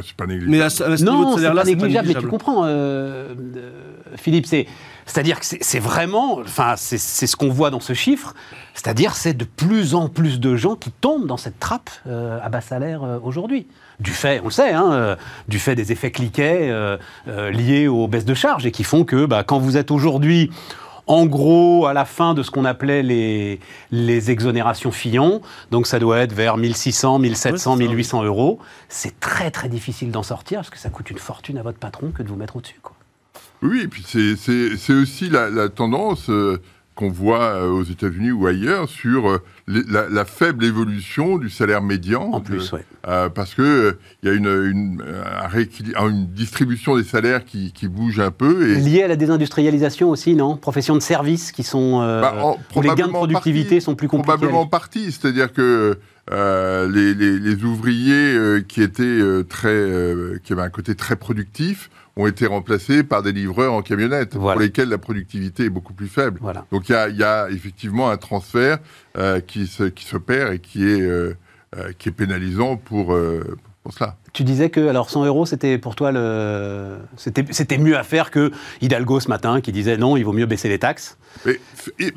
C'est pas négligeable. Mais à ce, à ce niveau Non, c'est pas négligeable, mais tu comprends, euh, euh, Philippe. C'est, c'est-à-dire que c'est, vraiment, enfin, c'est, c'est ce qu'on voit dans ce chiffre. C'est-à-dire, c'est de plus en plus de gens qui tombent dans cette trappe euh, à bas salaire euh, aujourd'hui. Du fait, on le sait, hein, euh, du fait des effets cliquets euh, euh, liés aux baisses de charges et qui font que, bah, quand vous êtes aujourd'hui en gros, à la fin de ce qu'on appelait les, les exonérations Fillon, donc ça doit être vers 1600, 1700, Ouais, c'est ça, 1800 euros. C'est très très difficile d'en sortir parce que ça coûte une fortune à votre patron que de vous mettre au-dessus. Quoi. Oui, et puis c'est- c'est c'est aussi la, la tendance euh, qu'on voit euh, aux États-Unis ou ailleurs sur euh, la, la faible évolution du salaire médian. En plus, Euh, euh, parce que euh, il y a une, une, un une distribution des salaires qui, qui bouge un peu. Et, Lié à la désindustrialisation aussi, non? Professions de services qui sont. euh, Bah, en- où les gains de productivité partie- sont plus compliqués. Probablement en partie, c'est-à-dire que les, les- les ouvriers qui étaient très, qui avaient un côté très productif, ont été remplacés par des livreurs en camionnette, Voilà. pour lesquels la productivité est beaucoup plus faible. Voilà. Donc il y a, il y a effectivement un transfert euh, qui se- qui et qui est euh, euh, qui est pénalisant pour cela. Tu disais que alors 100 euros, c'était pour toi le, c'était, c'était mieux à faire que Hidalgo ce matin qui disait non, il vaut mieux baisser les taxes.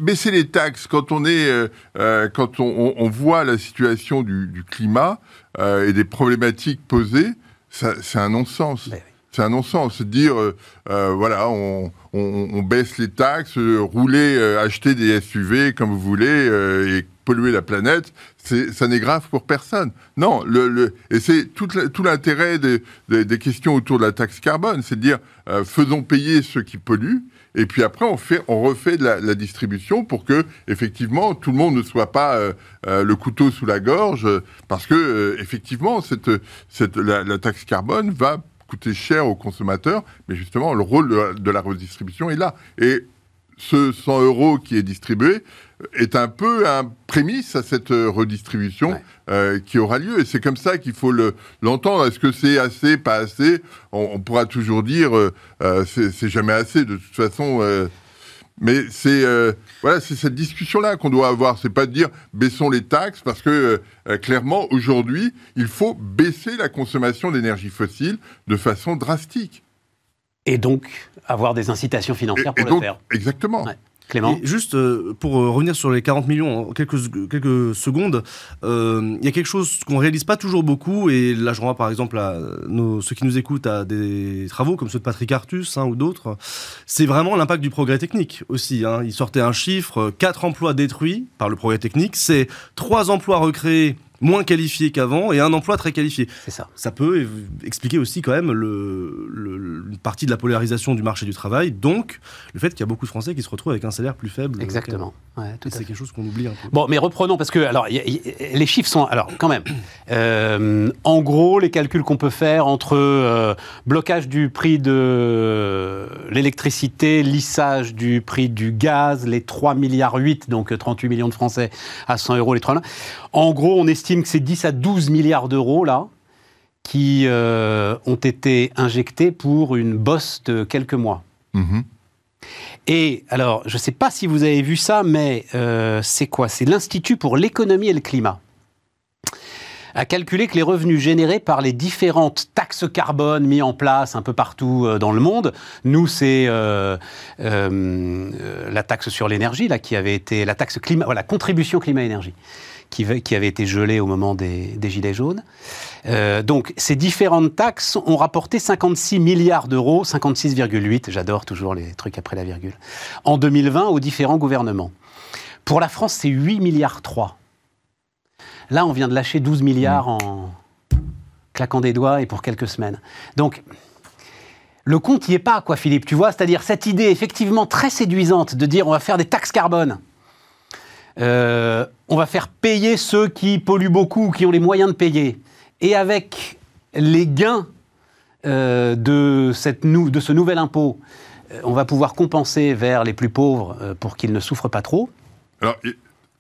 Baisser les taxes quand on est, euh, quand on, voit la situation du, du climat euh, et des problématiques posées, c'est un non-sens. Oui. C'est un non-sens. Se dire, euh, euh, voilà, on, on- on baisse les taxes, euh, rouler, euh, acheter des SUV comme vous voulez euh, et polluer la planète, c'est- ça n'est grave pour personne. Non, le, le- et c'est tout, tout l'intérêt des, des- des questions autour de la taxe carbone, c'est de dire, euh, faisons payer ceux qui polluent, et puis après on fait, on refait de la, la distribution pour que effectivement tout le monde ne soit pas euh, euh, le couteau sous la gorge, euh, parce que euh, effectivement cette, cette, la, la taxe carbone va coûter cher aux consommateurs, mais justement le rôle de la, de la redistribution est là. Et ce 100 euros qui est distribué est un peu un prémisse à cette euh, redistribution Ouais. euh, qui aura lieu. Et c'est comme ça qu'il faut le- l'entendre. Est-ce que c'est assez, pas assez? On, on pourra toujours dire euh, euh, c'est c'est jamais assez de toute façon. euh, mais c'est euh, voilà, c'est cette discussion-là qu'on doit avoir. C'est pas de dire baissons les taxes parce que euh, clairement aujourd'hui il faut baisser la consommation d'énergie fossile de façon drastique. Et donc avoir des incitations financières Et- pour et donc, le faire. Exactement. Ouais. Juste euh, pour euh, revenir sur les 40 millions en quelques, quelques secondes, euh, il y a quelque chose qu'on réalise pas toujours beaucoup, et là je renvoie par exemple à ceux qui nous écoutent à des travaux comme ceux de Patrick Artus hein, ou d'autres, c'est vraiment l'impact du progrès technique aussi. Hein. Il sortait un chiffre, 4 emplois détruits par le progrès technique, c'est 3 emplois recréés moins qualifiés qu'avant et un emploi très qualifié. C'est ça. Ça peut expliquer aussi quand même le, le- une partie de la polarisation du marché du travail, donc le fait qu'il y a beaucoup de Français qui se retrouvent avec un salaire plus faible. Exactement. Ouais, tout qu'avant. à C'est quelque chose qu'on oublie un peu. Bon, mais reprenons parce que alors y y les chiffres sont alors quand même. euh, en gros, les calculs qu'on peut faire entre euh, blocage du prix de l'électricité, lissage du prix du gaz, les 3 milliards 8, donc 38 millions de Français à 100 euros les 3 En gros, on estime que c'est 10 à 12 milliards d'euros là qui euh, ont été injectés pour une bosse de quelques mois. Mhm. Et alors, je ne sais pas si vous avez vu ça, mais euh, c'est quoi? C'est l'Institut pour l'économie et le climat a calculé que les revenus générés par les différentes taxes carbone mises en place un peu partout euh, dans le monde, nous c'est euh, euh, la taxe sur l'énergie qui avait été la taxe climat, contribution climat-énergie qui, va- qui avait été gelée au moment des, gilets jaunes. Donc ces différentes taxes ont rapporté 56 milliards d'euros, 56,8, j'adore toujours les trucs après la virgule, en 2020 aux différents gouvernements. Pour la France, c'est 8 milliards 3. Là, on vient de lâcher 12 milliards en claquant des doigts et pour quelques semaines. Donc, le compte n'y est pas, quoi, Philippe, tu vois? C'est-à-dire cette idée effectivement très séduisante de dire on va faire des taxes carbone. Euh, on va faire payer ceux qui polluent beaucoup, qui ont les moyens de payer. Et avec les gains euh, de, cette nou- de ce nouvel impôt, euh, on va pouvoir compenser vers les plus pauvres euh, pour qu'ils ne souffrent pas trop. Alors,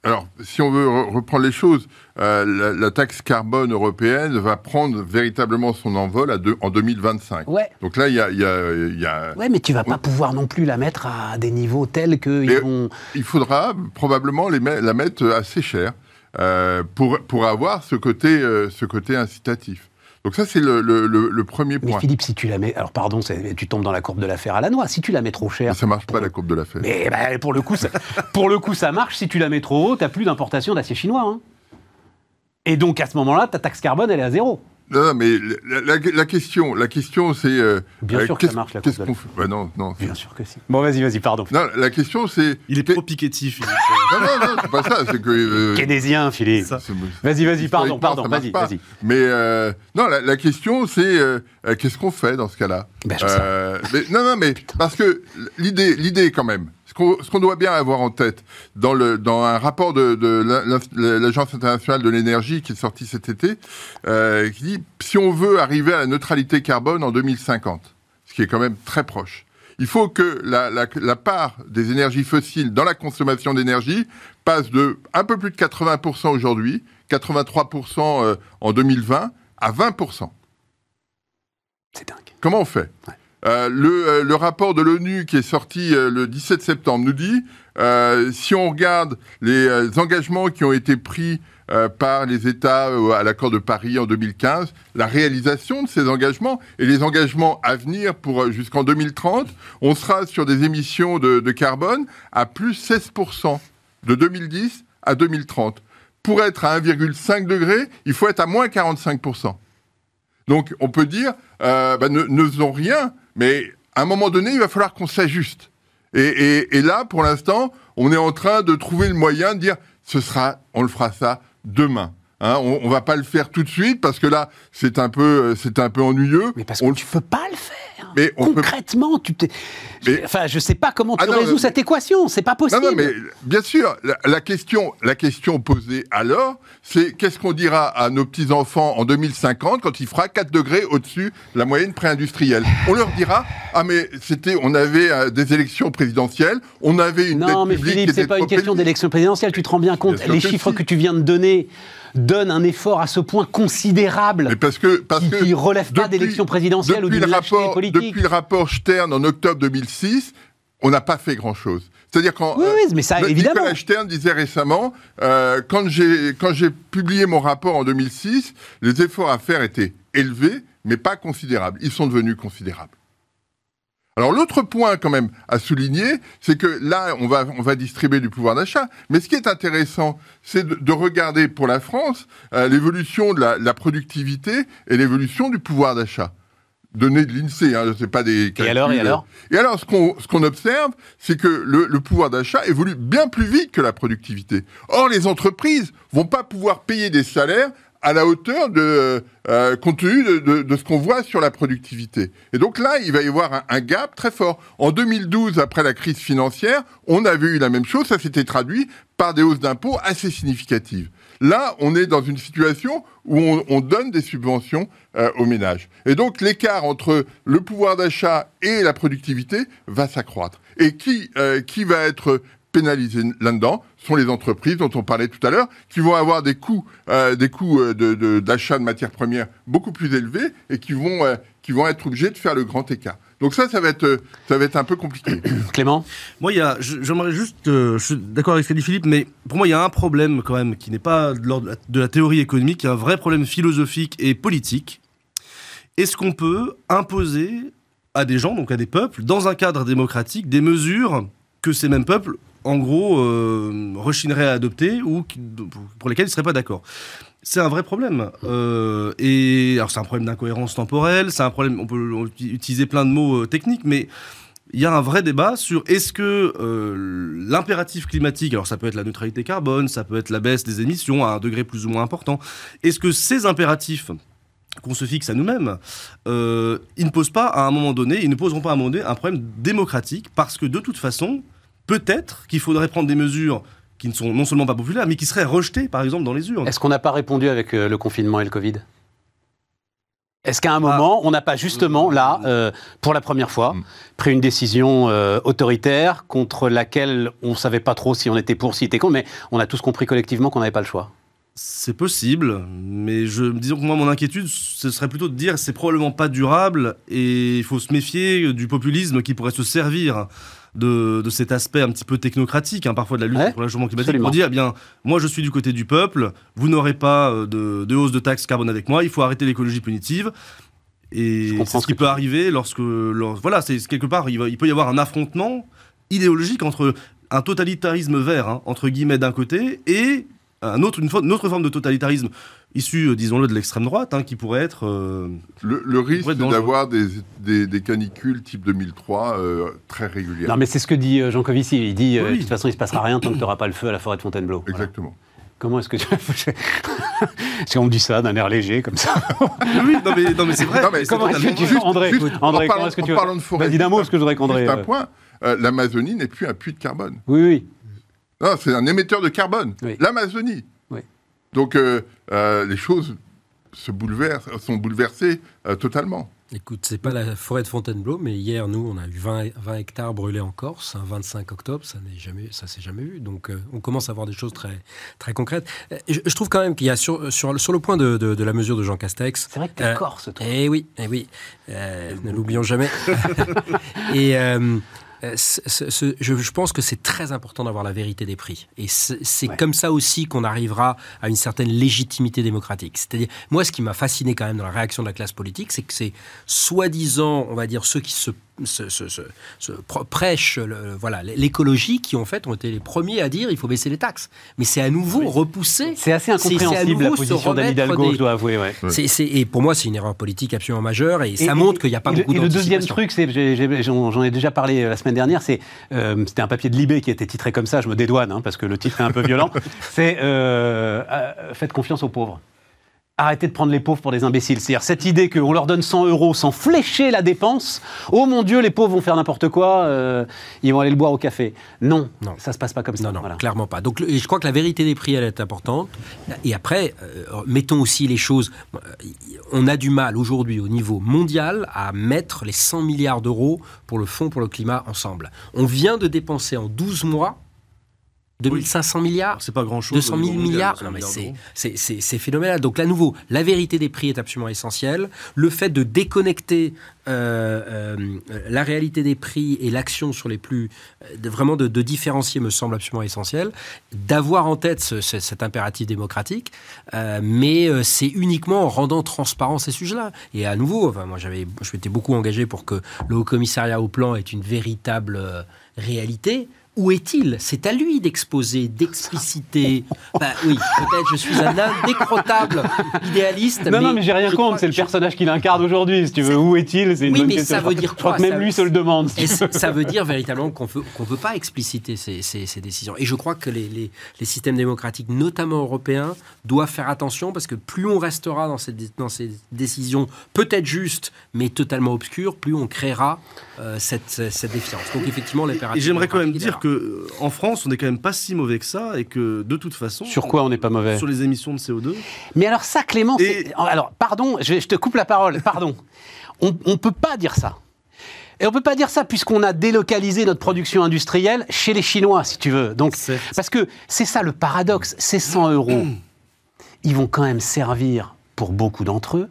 alors, si on veut re- reprendre les choses, euh, la, la taxe carbone européenne va prendre véritablement son envol à deux- en 2025. Ouais. Donc là, il y a, y a- il y a- Ouais, mais tu vas pas pouvoir non plus la mettre à des niveaux tels qu'ils Mais- vont. il faudra probablement les la mettre assez cher euh, pour, pour avoir ce côté, euh, ce côté incitatif. Donc ça, c'est le, le- le- le premier Mais point. Philippe, si tu la mets. Alors, pardon, tu tombes dans la courbe de l'affaire à la noix. Si tu la mets trop Mais cher. ça marche pas, la courbe de la fête. Mais bah, pour, le coup, ça, pour le coup, ça marche. Si tu la mets trop haut, tu plus d'importation d'acier chinois. hein. Et donc, à ce moment-là, ta taxe carbone, elle est à zéro. Non, non, mais la, la- la question, la question, c'est... euh, Bien euh, sûr que ça marche, la de fait? Bah Non, non. Bien sûr que si. Bon, vas-y, vas-y, pardon. Non, la question, c'est... Il est trop Philippe. Non, non, non, c'est pas ça, c'est que... euh, Keynésien, Philippe. Vas-y, vas-y, pardon, pardon, vas-y. Mais euh, non, la, la question, c'est qu'est-ce qu'on fait dans ce cas-là? Ben. Euh, Non, non, mais parce que l'idée, l'idée quand même, ce qu'on doit bien avoir en tête dans, le, dans un rapport de, l'Agence internationale de l'énergie qui est sorti cet été, euh, qui dit si on veut arriver à la neutralité carbone en 2050, ce qui est quand même très proche. Il faut que la, la- la part des énergies fossiles dans la consommation d'énergie passe de un peu plus de 80% aujourd'hui, 83% euh, en 2020, à 20%. C'est dingue. Comment on fait? Ouais. Euh, le, euh, le rapport de l'ONU qui est sorti euh, le 17 septembre nous dit, euh, si on regarde les engagements qui ont été pris par les États à l'accord de Paris en 2015, la réalisation de ces engagements et les engagements à venir pour jusqu'en 2030, on sera sur des émissions de, de carbone à plus 16% de 2010 à 2030. Pour être à 1,5 degré, il faut être à moins 45%. Donc on peut dire, euh, bah, ne, ne faisons rien, mais à un moment donné, il va falloir qu'on s'ajuste. Et, et- et là, pour l'instant, on est en train de trouver le moyen de dire, ce sera, on le fera ça demain. Hein, on, on va pas le faire tout de suite parce que là, c'est un peu, euh, c'est un peu ennuyeux. Mais parce On que tu peux pas le faire. Mais on peut- Concrètement, tu t'es. Mais- Enfin, je sais pas comment tu Ah non, résous mais- cette équation. C'est pas possible. non, mais bien sûr, la, la question, la question posée alors, c'est qu'est-ce qu'on dira à nos petits-enfants en 2050 quand il fera 4 degrés au-dessus de la moyenne préindustrielle? On leur dira, ah mais c'était, on avait euh, des élections présidentielles, on avait une Non, mais Philippe, c'est pas une question d'élection présidentielle. Tu te rends bien compte Bien Les que chiffres si. que tu viens de donner donnent un effort à ce point considérable Mais parce que, parce qui, qui relève pas d'élection présidentielle ou d'une rapport, politique. Depuis le rapport Stern en octobre 2006, on n'a pas fait grand-chose. C'est-à-dire quand Oui, euh, oui, mais ça, le- évidemment. Nicolas Stern disait récemment, euh, quand j'ai quand j'ai publié mon rapport en 2006, les efforts à faire étaient élevés, mais pas considérables. Ils sont devenus considérables. Alors l'autre point quand même à souligner, c'est que là on va on va distribuer du pouvoir d'achat, mais ce qui est intéressant, c'est de, de regarder pour la France euh, l'évolution de la, productivité et l'évolution du pouvoir d'achat. données de l'INSEE, hein, c'est pas des calculs, alors, et alors? Et alors, ce qu'on ce qu'on observe, c'est que le, le pouvoir d'achat évolue bien plus vite que la productivité. Or, les entreprises vont pas pouvoir payer des salaires à la hauteur de euh, de, de, ce qu'on voit sur la productivité. Et donc là, il va y avoir un, gap très fort. En 2012, après la crise financière, on avait eu la même chose. Ça s'était traduit par des hausses d'impôts assez significatives. Là, on est dans une situation où on, on donne des subventions euh, aux ménages. Et donc l'écart entre le pouvoir d'achat et la productivité va s'accroître. Et qui, euh, qui va être pénalisé là-dedans? Sont les entreprises dont on parlait tout à l'heure, qui vont avoir des coûts, euh, des coûts d'achat de, de, de, matières premières beaucoup plus élevés et qui vont, euh, qui vont être obligés de faire le grand écart. Donc ça, ça va être, ça va être un peu compliqué. Clément? Moi, il y a, j'aimerais juste, euh, je suis d'accord avec ce qu'a dit Philippe, mais pour moi, il y a un problème quand même qui n'est pas de, l'ordre de la théorie économique, il y a un vrai problème philosophique et politique. Est-ce qu'on peut imposer à des gens, donc à des peuples, dans un cadre démocratique, des mesures que ces mêmes peuples en gros, euh, rechinerait à adopter ou pour lesquels ils ne seraient pas d'accord. C'est un vrai problème. Euh, et alors, c'est un problème d'incohérence temporelle, c'est un problème, on peut utiliser plein de mots euh, techniques, mais il y a un vrai débat sur est-ce que euh, l'impératif climatique, alors ça peut être la neutralité carbone, ça peut être la baisse des émissions à un degré plus ou moins important, est-ce que ces impératifs qu'on se fixe à nous-mêmes, ils ne posent pas à un moment donné, ils ne poseront pas à un moment donné un problème démocratique, parce que de toute façon, peut-être qu'il faudrait prendre des mesures qui ne sont non seulement pas populaires, mais qui seraient rejetées, par exemple, dans les urnes. Est-ce qu'on n'a pas répondu avec euh, le confinement et le Covid? Est-ce qu'à un moment, ah, on n'a pas justement, là, euh, pour la première fois, mm. pris une décision euh, autoritaire contre laquelle on ne savait pas trop si on était pour, si on était contre, mais on a tous compris collectivement qu'on n'avait pas le choix? C'est possible, mais je disons que moi mon inquiétude ce serait plutôt de dire c'est probablement pas durable et il faut se méfier du populisme qui pourrait se servir de, de, cet aspect un petit peu technocratique, hein, parfois de la lutte ouais, pour le changement climatique, absolument. pour dire, eh bien, moi je suis du côté du peuple, vous n'aurez pas euh, de, de, hausse de taxes carbone avec moi, il faut arrêter l'écologie punitive. Et c'est ce qui peut arriver lorsque, lorsque voilà, c'est quelque part, il, va, il, peut y avoir un affrontement idéologique entre un totalitarisme vert, hein, entre guillemets, d'un côté, et un autre, une, une, autre forme de totalitarisme issu, euh, disons-le, de l'extrême droite, hein, qui pourrait être... Euh, le, le, risque d'avoir des, des, des, canicules type 2003 euh, très régulières. Non, mais c'est ce que dit Jean Covici. Il dit, oui. euh, de toute façon, il ne se passera rien tant que tu n'auras pas le feu à la forêt de Fontainebleau. Exactement. Voilà. Comment est-ce que tu... si on me dit ça d'un air léger comme ça Oui, non mais, non, mais c'est vrai. Non, mais comment est-ce que tu... Juste, André, juste, André comment est-ce que tu... Vas-y bah, d'un mot, parce que je voudrais qu'André... Un point, euh, l'Amazonie n'est plus un puits de carbone. Oui, oui. Non, c'est un émetteur de carbone. Oui. L'Amazonie. Donc euh, euh, les choses se bouleversent, sont bouleversées euh, totalement. Écoute, c'est pas la forêt de Fontainebleau, mais hier, nous, on a eu 20, 20 hectares brûlés en Corse, un 25 octobre, ça n'est jamais, ça s'est jamais vu. Donc, euh, on commence à voir des choses très, très concrètes. Je, je trouve quand même qu'il y a sur, sur, sur le point de, de, de, la mesure de Jean Castex. C'est vrai que t'es euh, corse, toi. Eh oui, eh oui, euh, ne l'oublions jamais. Et euh, ce, ce, je, je, pense que c'est très important d'avoir la vérité des prix. Et c'est ouais. comme ça aussi qu'on arrivera à une certaine légitimité démocratique. C'est-à-dire, moi, ce qui m'a fasciné quand même dans la réaction de la classe politique, c'est que c'est soi-disant, on va dire, ceux qui se se, se, se, se prêchent le, voilà l'écologie qui en fait ont été les premiers à dire il faut baisser les taxes. Mais c'est à nouveau oui. repoussé. C'est assez incompréhensible la position d'Anne Hidalgo des... je dois avouer ouais. c est, c est, et pour moi c'est une erreur politique absolument majeure et, et ça montre qu'il n'y a pas et beaucoup et le deuxième truc c'est j'en ai déjà parlé la semaine dernière c'est euh, c'était un papier de Libé qui était titré comme ça je me dédouane hein, parce que le titre est un peu violent. C'est euh, euh, faites confiance aux pauvres arrêtez de prendre les pauvres pour des imbéciles. C'est-à-dire cette idée qu'on leur donne 100 euros sans flécher la dépense. Oh mon Dieu, les pauvres vont faire n'importe quoi, euh, ils vont aller le boire au café. Non, non. ça se passe pas comme ça. Non, non, voilà. clairement pas. Donc je crois que la vérité des prix, elle est importante. Et après, euh, mettons aussi les choses. On a du mal aujourd'hui au niveau mondial à mettre les 100 milliards d'euros pour le Fonds pour le climat ensemble. On vient de dépenser en 12 mois 2500 oui. milliards C'est pas grand-chose. 200 000 milliards Non, mais c'est phénoménal. Donc, là, nouveau, la vérité des prix est absolument essentielle. Le fait de déconnecter euh, euh, la réalité des prix et l'action sur les plus. De, vraiment de, de, différencier me semble absolument essentiel. D'avoir en tête ce, ce, cet impératif démocratique, euh, mais c'est uniquement en rendant transparent ces sujets-là. Et à nouveau, enfin, moi, j'avais, je m'étais beaucoup engagé pour que le Haut Commissariat au Plan ait une véritable réalité où est-il? C'est à lui d'exposer, d'expliciter. Bah oui, peut-être je suis un indécrottable idéaliste. Non, non, mais j'ai rien contre, crois- c'est le je- personnage qu'il incarne aujourd'hui, si tu veux. Où est-il? C'est une Oui, bonne mais question. ça Je crois- veut dire Je crois quoi que même Ça- lui se le demande. si ça veut dire véritablement qu'on ne qu'on veut pas expliciter ces, ces- ces décisions? Et je crois que les, les- les systèmes démocratiques, notamment européens, doivent faire attention parce que plus on restera dans ces, dé- dans ces décisions peut-être justes, mais totalement obscures, plus on créera euh, cette, cette défiance. Donc effectivement, Et l'impératif j'aimerais quand même dire. Que euh, en France, on n'est quand même pas si mauvais que ça et que de toute façon. Sur quoi on n'est pas mauvais Sur les émissions de CO2. Mais alors ça, Clément, Et- alors pardon, je, je te coupe la parole, pardon. On ne peut pas dire ça. Et on peut pas dire ça puisqu'on a délocalisé notre production industrielle chez les Chinois, si tu veux. Donc, parce que c'est ça le paradoxe, ces 100 euros, ils vont quand même servir pour beaucoup d'entre eux,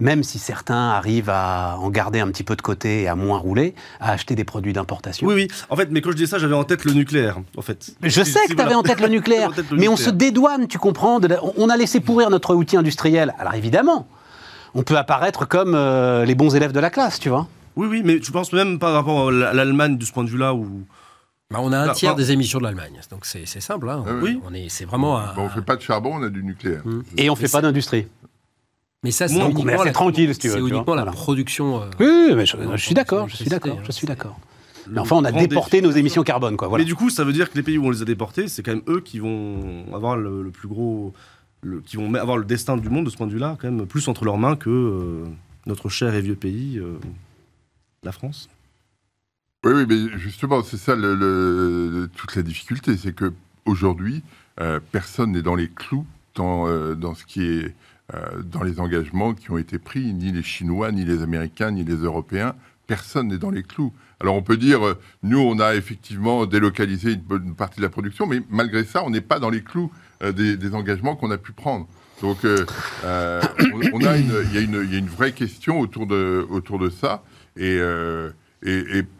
même si certains arrivent à en garder un petit peu de côté et à moins rouler, à acheter des produits d'importation. Oui, oui. En fait, mais quand je dis ça, j'avais en tête le nucléaire, en fait. Je Si- sais si que tu avais en tête le nucléaire, en tête le mais on se dédouane, tu comprends. de la- on- a laissé pourrir notre outil industriel. Alors évidemment, on peut apparaître comme euh, les bons élèves de la classe, tu vois. Oui, oui, mais je pense même par rapport à l'Allemagne de ce point de vue-là où. Bah, on a un tiers des émissions de l'Allemagne, donc c'est simple. hein. Oui. On est, c'est vraiment un. On fait pas de charbon, on a du nucléaire. Mm. Et on fait Mais pas d'industrie. Mais ça, c'est uniquement, la, tranquille, si tu veux, c'est tu vois. uniquement la Voilà. production. euh, Oui, mais je, Non, je suis d'accord, je suis d'accord, je suis d'accord. Mais enfin, on a déporté nos émissions carbone, quoi. Voilà. Mais du coup, ça veut dire que les pays où on les a déportés, c'est quand même eux qui vont avoir le, le plus gros. le- qui vont avoir le destin du monde de ce point de vue-là, quand même, plus entre leurs mains que euh, notre cher et vieux pays, euh, la France. Oui, oui, mais justement, c'est ça le- le- toute la difficulté, c'est que aujourd'hui, euh, personne n'est dans les clous dans, euh, dans ce qui est euh, dans les engagements qui ont été pris, ni les Chinois, ni les Américains, ni les Européens. Personne n'est dans les clous. Alors on peut dire, euh, nous, on a effectivement délocalisé une bonne partie de la production, mais malgré ça, on n'est pas dans les clous euh, des, engagements qu'on a pu prendre. Donc, euh, euh, il y, a une- vraie question autour de, ça. Et, euh,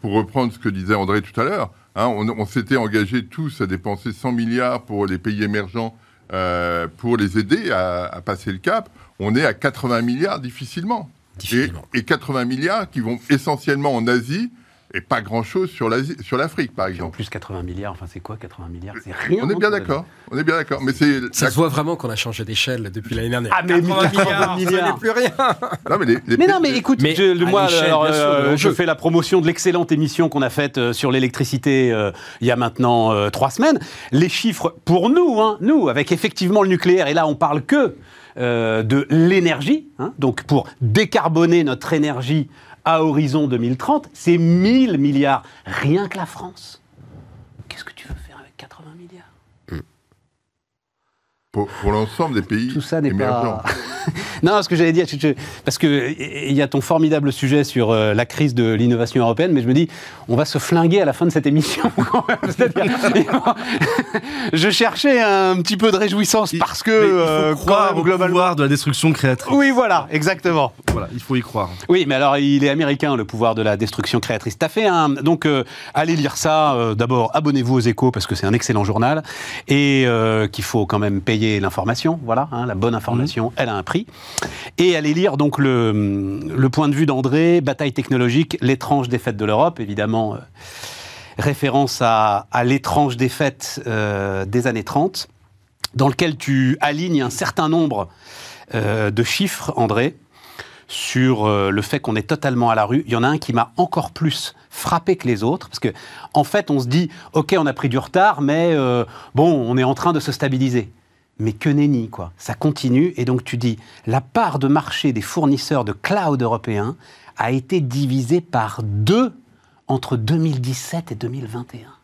pour reprendre ce que disait André tout à l'heure, hein, on, on s'était engagés tous à dépenser 100 milliards pour les pays émergents euh, pour les aider à, à passer le cap. On est à 80 milliards difficilement. Et, difficilement. et 80 milliards qui vont essentiellement en Asie et pas grand-chose sur l'Asie- sur l'Afrique, par Et en exemple. plus, 80 milliards, enfin, c'est quoi 80 milliards? C'est rien. On est bien d'accord. On est bien d'accord. Mais c'est Ça la- se voit vraiment qu'on a changé d'échelle depuis l'année dernière. Ah, mais 80 milliards, milliards, n'est plus rien. non, mais, les- les Mais pays- non, mais écoute, Mais je, moi, alors, euh, je fais la promotion de l'excellente émission qu'on a faite euh, sur l'électricité euh, il y a maintenant euh, trois semaines. Les chiffres, pour nous, hein, nous, avec effectivement le nucléaire, et là on parle que euh, de l'énergie, hein, donc pour décarboner notre énergie à horizon 2030, c'est 1000 milliards, rien que la France. Qu'est-ce que tu veux faire avec 80 milliards pour, pour l'ensemble des pays Tout ça n'est pas. non, ce que j'allais dire, parce que il y a ton formidable sujet sur euh, la crise de l'innovation européenne, mais je me dis, on va se flinguer à la fin de cette émission. quand même. C'est-à-dire, je cherchais un petit peu de réjouissance Il- parce que mais il faut euh, croire au globalement. pouvoir de la destruction créatrice. Oui, voilà, exactement. Voilà, il faut y croire. Oui, mais alors il est américain, le pouvoir de la destruction créatrice. T'as fait un. Donc, euh, allez lire ça. euh, D'abord, abonnez-vous aux échos parce que c'est un excellent journal et euh, qu'il faut quand même payer l'information. Voilà, hein, la bonne information, elle a un prix. Et allez lire donc le, le point de vue d'André, Bataille technologique, l'étrange défaite de l'Europe, évidemment. euh, référence à, à l'étrange défaite euh, des années 30, dans lequel tu alignes un certain nombre euh, de chiffres, André, sur le fait qu'on est totalement à la rue. Il y en a un qui m'a encore plus frappé que les autres, parce que en fait, on se dit, ok, on a pris du retard, mais euh, bon, on est en train de se stabiliser. Mais que nenni, quoi. Ça continue, et donc tu dis, la part de marché des fournisseurs de cloud européens a été divisée par deux entre 2017 et 2021.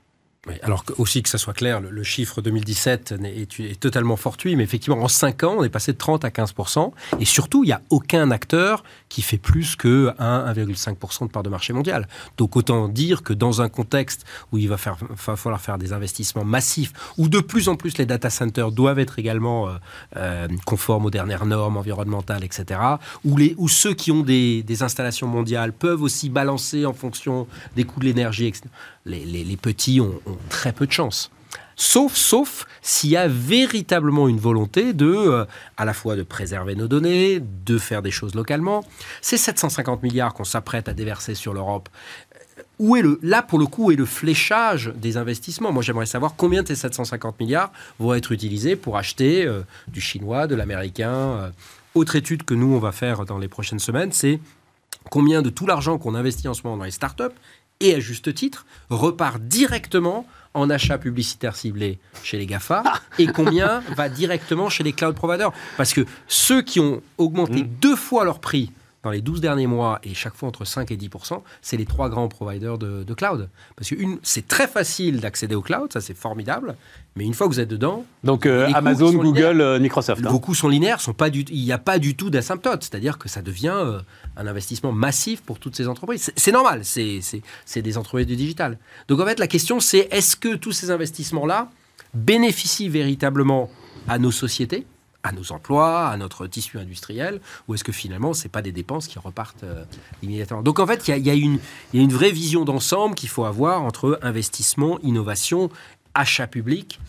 Oui, alors aussi que ça soit clair, le, le chiffre 2017 n'est- est, est totalement fortuit, mais effectivement, en 5 ans, on est passé de 30 à 15% Et surtout, il n'y a aucun acteur qui fait plus que 1, 1,5% de part de marché mondial. Donc autant dire que dans un contexte où il va, faire, va falloir faire des investissements massifs, où de plus en plus les data centers doivent être également euh, euh, conformes aux dernières normes environnementales, etc., où, les, où ceux qui ont des, des installations mondiales peuvent aussi balancer en fonction des coûts de l'énergie, etc. Les, petits ont, très peu de chance. Sauf, sauf s'il y a véritablement une volonté de, euh, à la fois de préserver nos données, de faire des choses localement. Ces 750 milliards qu'on s'apprête à déverser sur l'Europe, où est le, là, pour le coup, est le fléchage des investissements? Moi, j'aimerais savoir combien de ces 750 milliards vont être utilisés pour acheter euh, du chinois, de l'américain. euh. Autre étude que nous, on va faire dans les prochaines semaines, c'est combien de tout l'argent qu'on investit en ce moment dans les startups, et à juste titre, repart directement en achat publicitaire ciblé chez les GAFA, et combien va directement chez les cloud providers. Parce que ceux qui ont augmenté deux fois leur prix dans les 12 derniers mois, et chaque fois entre 5 et 10% c'est les trois grands providers de, de cloud. Parce que c'est très facile d'accéder au cloud, ça c'est formidable, mais une fois que vous êtes dedans, Donc euh, Amazon, Google, linéaires. euh, Microsoft. hein. vos coûts sont linéaires, sont pas du, il n'y a pas du tout d'asymptote. C'est-à-dire que ça devient euh, un investissement massif pour toutes ces entreprises. C'est- normal, c'est des entreprises du digital. Donc en fait, la question c'est est-ce que tous ces investissements-là bénéficient véritablement à nos sociétés à nos emplois, à notre tissu industriel, ou est-ce que finalement, ce n'est pas des dépenses qui repartent euh, immédiatement? Donc en fait, il y y a une- il y a une vraie vision d'ensemble qu'il faut avoir entre investissement, innovation, achat public.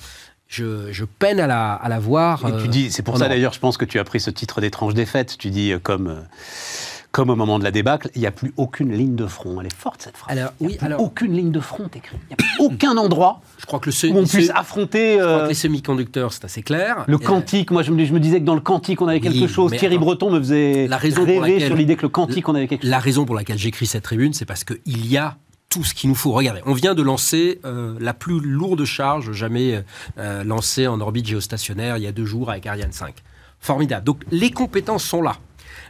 Je, je peine à la, à la voir. Et euh, tu dis, c'est pour ça d'ailleurs, je pense que tu as pris ce titre d'étrange défaite. Tu dis euh, comme, comme au moment de la débâcle, il n'y a plus aucune ligne de front. Elle est forte cette phrase. Alors, Il a oui, plus alors- aucune ligne de front écrite. Il n'y a plus aucun endroit Je crois que le, où on se- puisse affronter je crois euh, que les semi-conducteurs, c'est assez clair. le quantique. Moi, je me, je me disais que dans le quantique, on avait Oui, quelque chose. Thierry. Breton me faisait La raison pour rêver laquelle- sur l'idée que le quantique, on avait quelque chose. La raison pour laquelle j'écris cette tribune, c'est parce qu'il y a tout ce qu'il nous faut. Regardez, on vient de lancer euh, la plus lourde charge jamais euh, lancée en orbite géostationnaire il y a deux jours avec Ariane 5. Formidable. Donc les compétences sont là.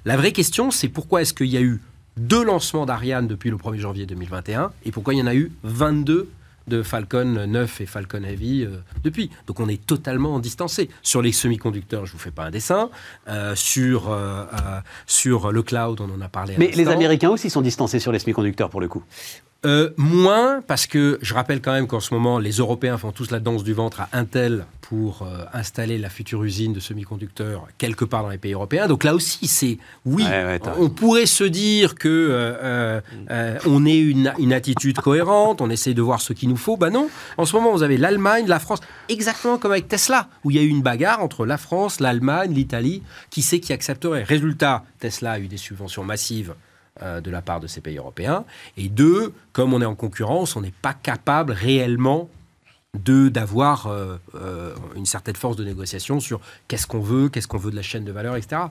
La vraie question, c'est pourquoi est-ce qu'il y a eu deux lancements d'Ariane depuis le 1er janvier 2021 et pourquoi il y en a eu 22 de Falcon 9 et Falcon Heavy euh, depuis? Donc on est totalement distancé. Sur les semi-conducteurs, je vous fais pas un dessin. Euh, sur, euh, sur le cloud, on en a parlé. à Mais les. Américains aussi sont distancés sur les semi-conducteurs pour le coup? Euh, moins, parce que je rappelle quand même qu'en ce moment, les Européens font tous la danse du ventre à Intel pour euh, installer la future usine de semi-conducteurs quelque part dans les pays européens. Donc là aussi, c'est oui, Ouais, ouais, t'as on pourrait se dire que euh, euh, on ait une, une attitude cohérente, on essaie de voir ce qu'il nous faut. Ben non, en ce moment, vous avez l'Allemagne, la France, exactement comme avec Tesla, où il y a eu une bagarre entre la France, l'Allemagne, l'Italie, qui sait qui accepterait? Résultat, Tesla a eu des subventions massives euh, de la part de ces pays européens. Et deux, comme on est en concurrence, on n'est pas capable réellement de d'avoir euh, euh, une certaine force de négociation sur qu'est-ce qu'on veut, qu'est-ce qu'on veut de la chaîne de valeur, etc.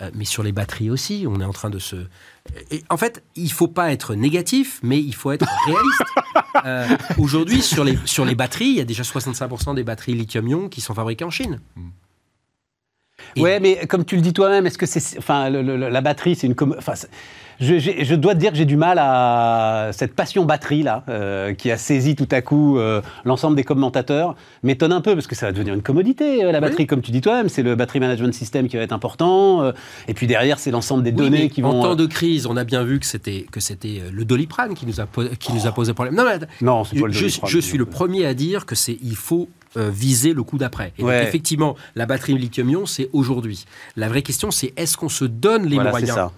Euh, mais sur les batteries aussi, on est en train de se. Et en fait, il faut pas être négatif, mais il faut être réaliste. Aujourd'hui, sur les, sur les batteries, il y a déjà 65% des batteries lithium-ion qui sont fabriquées en Chine. Et- Ouais, mais comme tu le dis toi-même, est-ce que c'est, enfin, le- le- la batterie, c'est une, enfin, je, dois te dire que j'ai du mal à cette passion batterie là, euh, qui a saisi tout à coup euh, l'ensemble des commentateurs, m'étonne un peu parce que ça va devenir une commodité euh, la batterie, comme tu dis toi-même, c'est le battery management system qui va être important, et puis derrière c'est l'ensemble des Oui, données qui en vont. temps euh, de crise, on a bien vu que c'était que c'était le doliprane qui nous a qui nous a posé problème. Non, mais Non, c'est pas le je, suis le premier à dire que c'est il faut viser le coup d'après. Et donc, effectivement, la batterie lithium-ion, c'est aujourd'hui. La vraie question, c'est est-ce qu'on se donne les Voilà, moyens.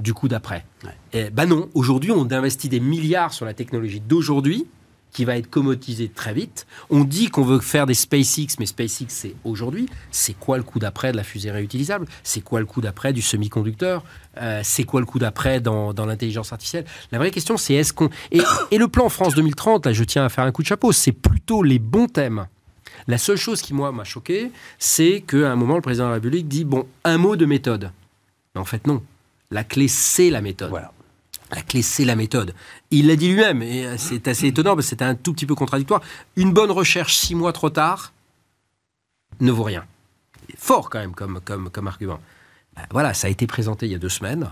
Du coup d'après Ouais. Ben non. Aujourd'hui, on investit des milliards sur la technologie d'aujourd'hui qui va être commodisée très vite. On dit qu'on veut faire des SpaceX, mais SpaceX, c'est aujourd'hui. C'est quoi le coup d'après de la fusée réutilisable? C'est quoi le coup d'après du semi-conducteur? Euh, C'est quoi le coup d'après dans, dans l'intelligence artificielle? La vraie question, c'est est-ce qu'on... Et, et le plan France 2030, là, je tiens à faire un coup de chapeau, c'est plutôt les bons thèmes. La seule chose qui, moi, m'a choqué, c'est qu'à un moment, le président de la République dit, bon, un mot de méthode. Mais en fait, non. La clé, c'est la méthode. Voilà. La clé, c'est la méthode. Il l'a dit lui-même, et euh, c'est assez étonnant, parce que c'était un tout petit peu contradictoire. Une bonne recherche six mois trop tard ne vaut rien. Fort quand même comme, comme, comme argument. Euh, voilà, ça a été présenté il y a deux semaines.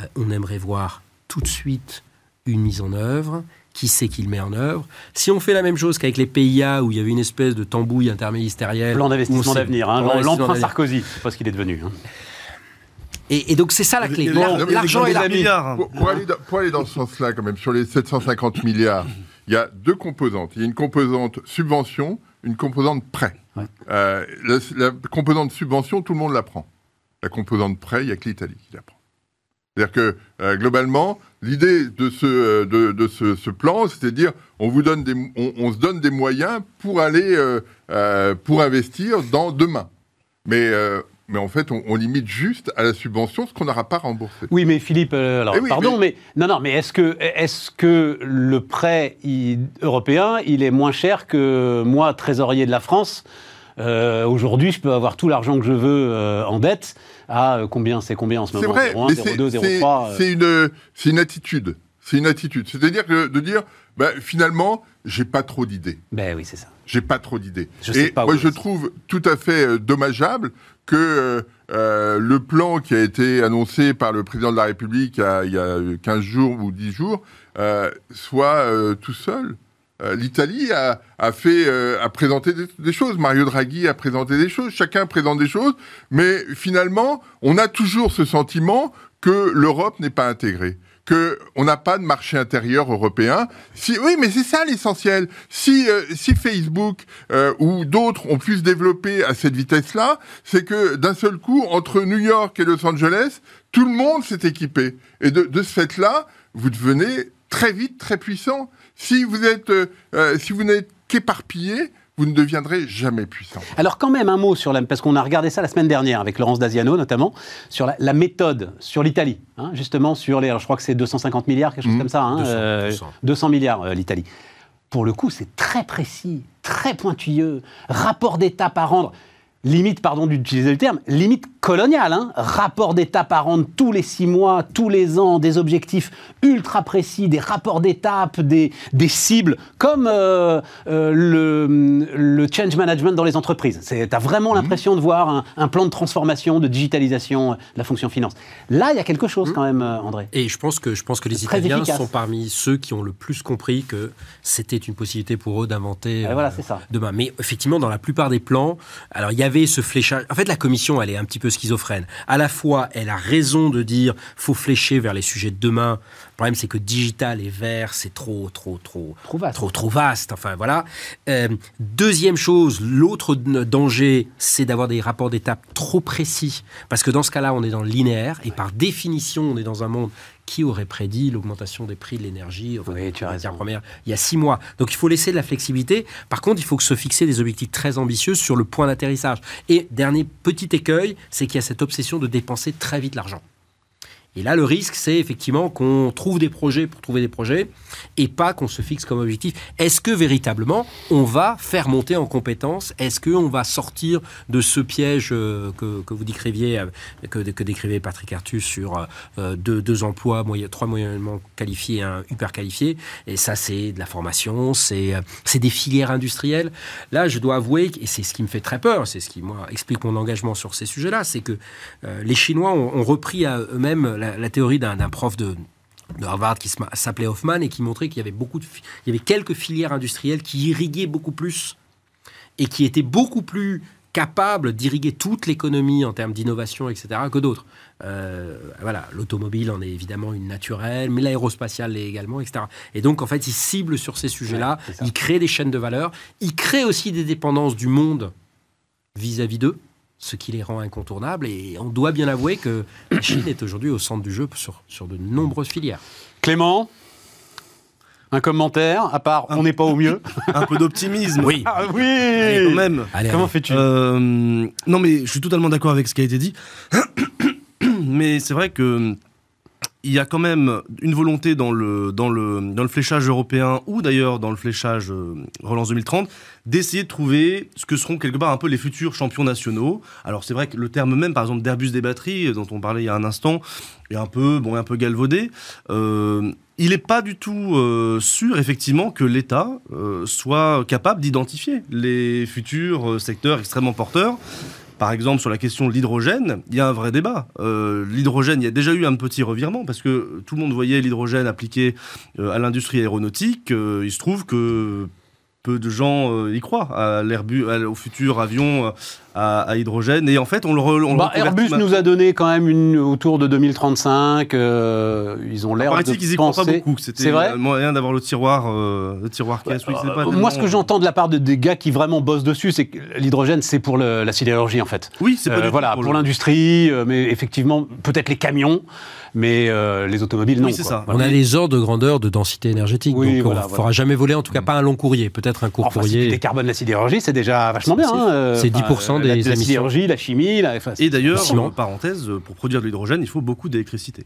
Euh, on aimerait voir tout de suite une mise en œuvre. Qui c'est qui le met en œuvre? Si on fait la même chose qu'avec les PIA, où il y avait une espèce de tambouille interministérielle... Plan d'investissement d'avenir, hein, l'emprunt. Sarkozy, c'est pas ce qu'il est devenu. hein. Et, et donc c'est ça la clé. L'argent là. milliards. Pour, pour aller dans, pour aller dans ce sens-là, quand même, sur les 750 milliards, il y a deux composantes. Il y a une composante subvention, une composante prêt. Ouais. Euh, la, la composante subvention, tout le monde la prend. La composante prêt, il n'y a que l'Italie qui la prend. C'est-à-dire que, euh, globalement, l'idée de ce, euh, de, de ce, ce plan, c'est de dire, on, vous donne des, on, on se donne des moyens pour aller, euh, euh, pour investir dans demain. Mais euh, mais en fait, on, on limite juste à la subvention ce qu'on n'aura pas remboursé. Oui, mais Philippe, euh, alors, Eh oui, pardon, mais... non, non, mais est-ce que, est que le prêt il- européen, il est moins cher que moi, trésorier de la France Euh, Aujourd'hui, je peux avoir tout l'argent que je veux euh, en dette. À combien C'est combien en ce C'est moment? vrai, 0,1, mais c'est 0,2, c'est- 0,3 euh. c'est une, c'est une attitude. C'est une attitude. C'est-à-dire que de dire, bah, finalement, j'ai pas trop d'idées. Ben oui, c'est ça. J'ai pas trop d'idées. Je sais Et moi, je trouve tout à fait euh, dommageable que euh, euh, le plan qui a été annoncé par le président de la République il y a, il y a 15 jours ou 10 jours euh, soit euh, tout seul. L'Italie a, a fait, a présenté des, des choses. Mario Draghi a présenté des choses. Chacun présente des choses, mais finalement, on a toujours ce sentiment que l'Europe n'est pas intégrée, que on n'a pas de marché intérieur européen. Si, oui, mais c'est ça l'essentiel. Si, euh, Facebook euh, ou d'autres ont pu se développer à cette vitesse-là, c'est que d'un seul coup, entre New York et Los Angeles, tout le monde s'est équipé. Et de, ce fait-là, vous devenez très vite très puissant. Si vous euh, si vous n'êtes qu'éparpillé, vous ne deviendrez jamais puissant. Alors quand même un mot sur la, parce qu'on a regardé ça la semaine dernière avec Laurence Daziano notamment sur la, la méthode sur l'Italie, hein, justement sur les, alors je crois que c'est 250 milliards quelque chose Mhm. comme ça, hein, 200, euh, 200. 200 milliards euh, l'Italie. Pour le coup, c'est très précis, très pointilleux, rapport d'étape à rendre. Limite, pardon d'utiliser le terme, limite coloniale. Hein. Rapport d'étape à rendre tous les six mois, tous les ans, des objectifs ultra précis, des rapports d'étape, des, des cibles, comme euh, euh, le, le change management dans les entreprises. Tu as vraiment l'impression de voir un, un plan de transformation, de digitalisation euh, de la fonction finance. Là, il y a quelque chose quand même, André. Et je pense que, je pense que les Italiens efficace. sont parmi ceux qui ont le plus compris que c'était une possibilité pour eux d'inventer voilà, demain. Mais effectivement, dans la plupart des plans, alors il y avait ce fléchage. En fait, la commission, elle est un petit peu schizophrène. À la fois, elle a raison de dire faut flécher vers les sujets de demain. Le problème, c'est que digital et vert, c'est trop, trop, trop, Trop vaste. trop, trop vaste. Enfin, voilà. Euh, deuxième chose, l'autre danger, c'est d'avoir des rapports d'étape trop précis. Parce que dans ce cas-là, on est dans le linéaire. Et par définition, on est dans un monde qui aurait prédit l'augmentation des prix de l'énergie enfin, Oui, tu as raison. il y a six mois. Donc il faut laisser de la flexibilité. Par contre, il faut que se fixer des objectifs très ambitieux sur le point d'atterrissage. Et dernier petit écueil, c'est qu'il y a cette obsession de dépenser très vite l'argent. Et là, le risque, c'est effectivement qu'on trouve des projets pour trouver des projets et pas qu'on se fixe comme objectif. Est-ce que véritablement, on va faire monter en compétences Est-ce qu'on va sortir de ce piège euh, que, que vous décriviez, euh, que, que décrivait Patrick Artus sur euh, deux, emplois, moyen- trois moyennement qualifiés et un hyper qualifié Et ça, c'est de la formation, c'est des filières industrielles. Là, je dois avouer, et c'est ce qui me fait très peur, c'est ce qui, moi, explique mon engagement sur ces sujets-là, c'est que les Chinois ont, ont repris à eux-mêmes la, la théorie d'un prof de, de Harvard qui s'appelait Hoffman et qui montrait qu'il y avait beaucoup de, il y avait quelques filières industrielles qui irriguaient beaucoup plus et qui étaient beaucoup plus capables d'irriguer toute l'économie en termes d'innovation, etc., que d'autres. Euh, voilà, l'automobile en est évidemment une naturelle, mais l'aérospatiale l'est également, etc. Et donc, en fait, ils ciblent sur ces sujets-là, Ouais, ils créent des chaînes de valeur, ils créent aussi des dépendances du monde vis-à-vis d'eux, ce qui les rend incontournables. Et on doit bien avouer que la Chine est aujourd'hui au centre du jeu sur, sur de nombreuses filières. Clément un commentaire, à part on n'est pas au mieux. Un peu d'optimisme. Oui. Ah oui Allez, quand même. Allez, Comment fais-tu Euh, non, mais je suis totalement d'accord avec ce qui a été dit. mais c'est vrai que il y a quand même une volonté dans le, dans le, dans le fléchage européen ou d'ailleurs dans le fléchage euh, Relance 2030 d'essayer de trouver ce que seront quelque part un peu les futurs champions nationaux. Alors c'est vrai que le terme même, par exemple, d'Airbus des batteries, euh, dont on parlait il y a un instant, est un peu, bon, un peu galvaudé. Euh, il n'est pas du tout sûr, effectivement, que l'État soit capable d'identifier les futurs secteurs extrêmement porteurs. Par exemple, sur la question de l'hydrogène, il y a un vrai débat. Euh, l'hydrogène, il y a déjà eu un petit revirement parce que tout le monde voyait l'hydrogène appliqué euh, à l'industrie aéronautique. Euh, il se trouve que peu de gens y croient à l'Airbus, au futur avion à, à hydrogène. Et en fait, on le, re- on Bah, Airbus maintenant. nous a donné quand même une autour de 2035. euh, ils ont l'air de Paraît-il qu'ils y croient pas penser- beaucoup. que C'était C'est vrai euh, moyen d'avoir le tiroir, euh, le tiroir caisse. oui, pas Euh, Moi, tellement- ce que j'entends de la part de, des gars qui vraiment bossent dessus, c'est que l'hydrogène, c'est pour le- la sidérurgie, en fait. Oui, c'est pas Euh, du tout voilà, pour l'industrie, euh, mais effectivement, peut-être les camions, mais euh, les automobiles, non. Oui, c'est ça. Voilà. On a les ordres de grandeur de densité énergétique, Oui, donc voilà, on ne voilà. fera jamais voler, en tout cas pas un long courrier, peut-être un court Enfin, si tu courrier. décarbones la sidérurgie, c'est déjà vachement bien. C'est- hein, euh, C'est enfin, 10% la, des la émissions. sidérurgie, la chimie, la, enfin, Et d'ailleurs, euh, parenthèse, pour produire de l'hydrogène, il faut beaucoup d'électricité.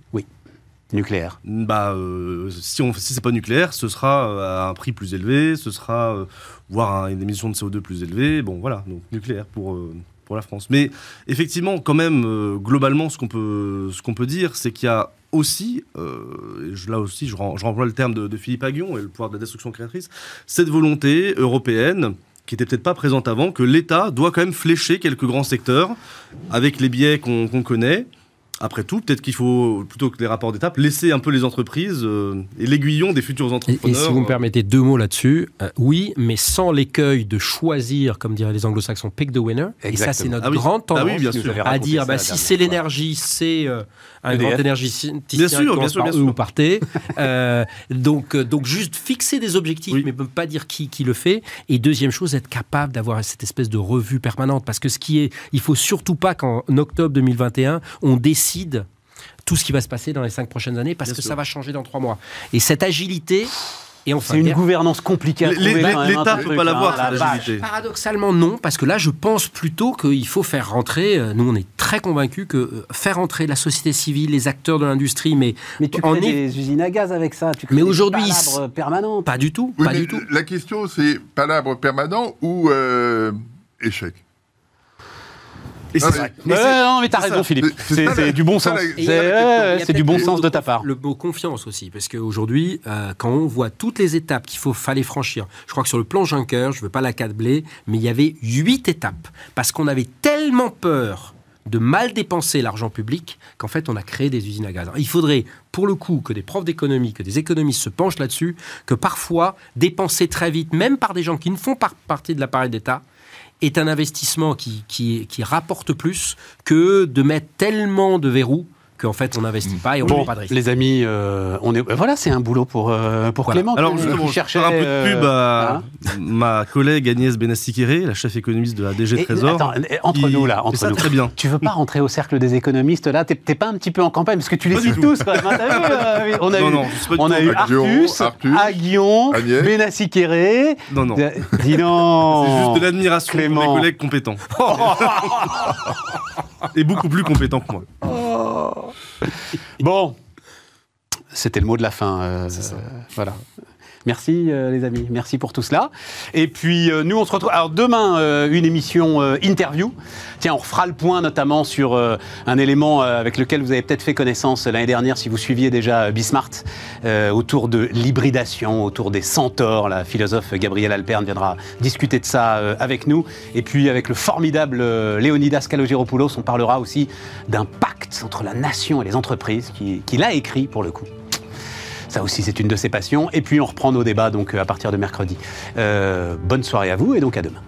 nucléaire. Bah, euh, si, on, si c'est pas nucléaire, ce sera euh, à un prix plus élevé, ce sera euh, voire un- une émission de CO2 plus élevée. Bon, voilà, donc nucléaire pour euh, pour la France. Mais effectivement, quand même, globalement, ce qu'on peut ce qu'on peut dire, c'est qu'il y a aussi, euh, là aussi, je, renvoie le terme de, de Philippe Aguillon et le pouvoir de la destruction créatrice, cette volonté européenne qui était peut-être pas présente avant, que l'État doit quand même flécher quelques grands secteurs avec les biais qu'on connaît. Après tout, peut-être qu'il faut, plutôt que les rapports d'étape, laisser un peu les entreprises euh, et l'aiguillon des futurs entrepreneurs. et si vous me euh, permettez deux mots là-dessus, euh, oui, mais sans l'écueil de choisir, comme diraient les anglo-saxons, pick the winner. Et ça, c'est Exactement. notre Ah oui. grande Ah oui, tendance bien sûr. à dire bah, si c'est l'énergie, c'est euh, un EDF. grand énergicien Bien sûr, qui bien sûr, bien sûr. ou par T. Euh, donc, euh, donc juste fixer des objectifs, Oui. mais ne pas dire qui, qui le fait. Et deuxième chose, être capable d'avoir cette espèce de revue permanente. Parce que ce qui est, il faut surtout pas qu'en octobre 2021, on décide tout ce qui va se passer dans les cinq prochaines années, parce Bien que sûr. ça va changer dans trois mois. Et cette agilité, et enfin, C'est une gouvernance compliquée l'État hein, peut pas l'avoir, hein, la agilité. vache. Paradoxalement, non, parce que là, je pense plutôt qu'il faut faire rentrer, euh, nous on est très convaincus que euh, faire rentrer la société civile, les acteurs de l'industrie, mais Mais tu En crées est- des usines à gaz avec ça. Tu crées Mais des aujourd'hui, permanentes. pas du tout, Oui, pas mais du tout. La question, c'est palabre permanent ou euh, échec Et c'est vrai. Ouais, non, mais t'as raison, ça. Philippe. C'est- du bon sens. C'est du bon sens de ta part. Le mot confiance aussi, parce qu'aujourd'hui, euh, quand on voit toutes les étapes qu'il faut fallait franchir, je crois que sur le plan Juncker, je ne veux pas l'accabler, mais il y avait huit étapes, parce qu'on avait tellement peur de mal dépenser l'argent public qu'en fait on a créé des usines à gaz. Alors, il faudrait pour le coup que des profs d'économie, que des économistes se penchent là-dessus, que parfois dépenser très vite, même par des gens qui ne font pas partie de l'appareil d'État, est un investissement qui, rapporte plus que de mettre tellement de verrous qu'en fait on n'investit pas et on ne Bon, prend pas de risque. les amis, euh, on est voilà, c'est un boulot pour euh, pour Voilà. Clément. Alors justement, je cherchait faire un peu de euh, pub à hein. ma collègue Agnès Benassi-Kéré, la chef économiste de la DG Et- Trésor. attends, entre qui nous là, entre ça nous. très bien. Tu veux pas rentrer au cercle des économistes là? T'es pas un petit peu en campagne parce que tu les cites tous quand même. hein, t'as vu, euh, on a Non, eu, non, on tout a en eu campagne. Artus, Artus, Aguillon. Non, non. Dis non. C'est juste de l'admiration pour mes collègues compétents. Et beaucoup plus compétents que moi. Bon, c'était le mot de la fin. euh, euh, voilà. Merci euh, les amis, merci pour tout cela. Et puis euh, nous on se retrouve. Alors demain euh, une émission interview. Tiens, on refera le point notamment sur un élément avec lequel vous avez peut-être fait connaissance l'année dernière si vous suiviez déjà Bismart autour de l'hybridation, autour des centaures. La philosophe Gabrielle Alperne viendra discuter de ça avec nous. Et puis avec le formidable Léonidas Kalogiropoulos, on parlera aussi d'un pacte entre la nation et les entreprises qui- qu'il a écrit pour le coup. Ça aussi, c'est une de ses passions. Et puis, on reprend nos débats donc euh, à partir de mercredi. Euh, bonne soirée à vous et donc à demain.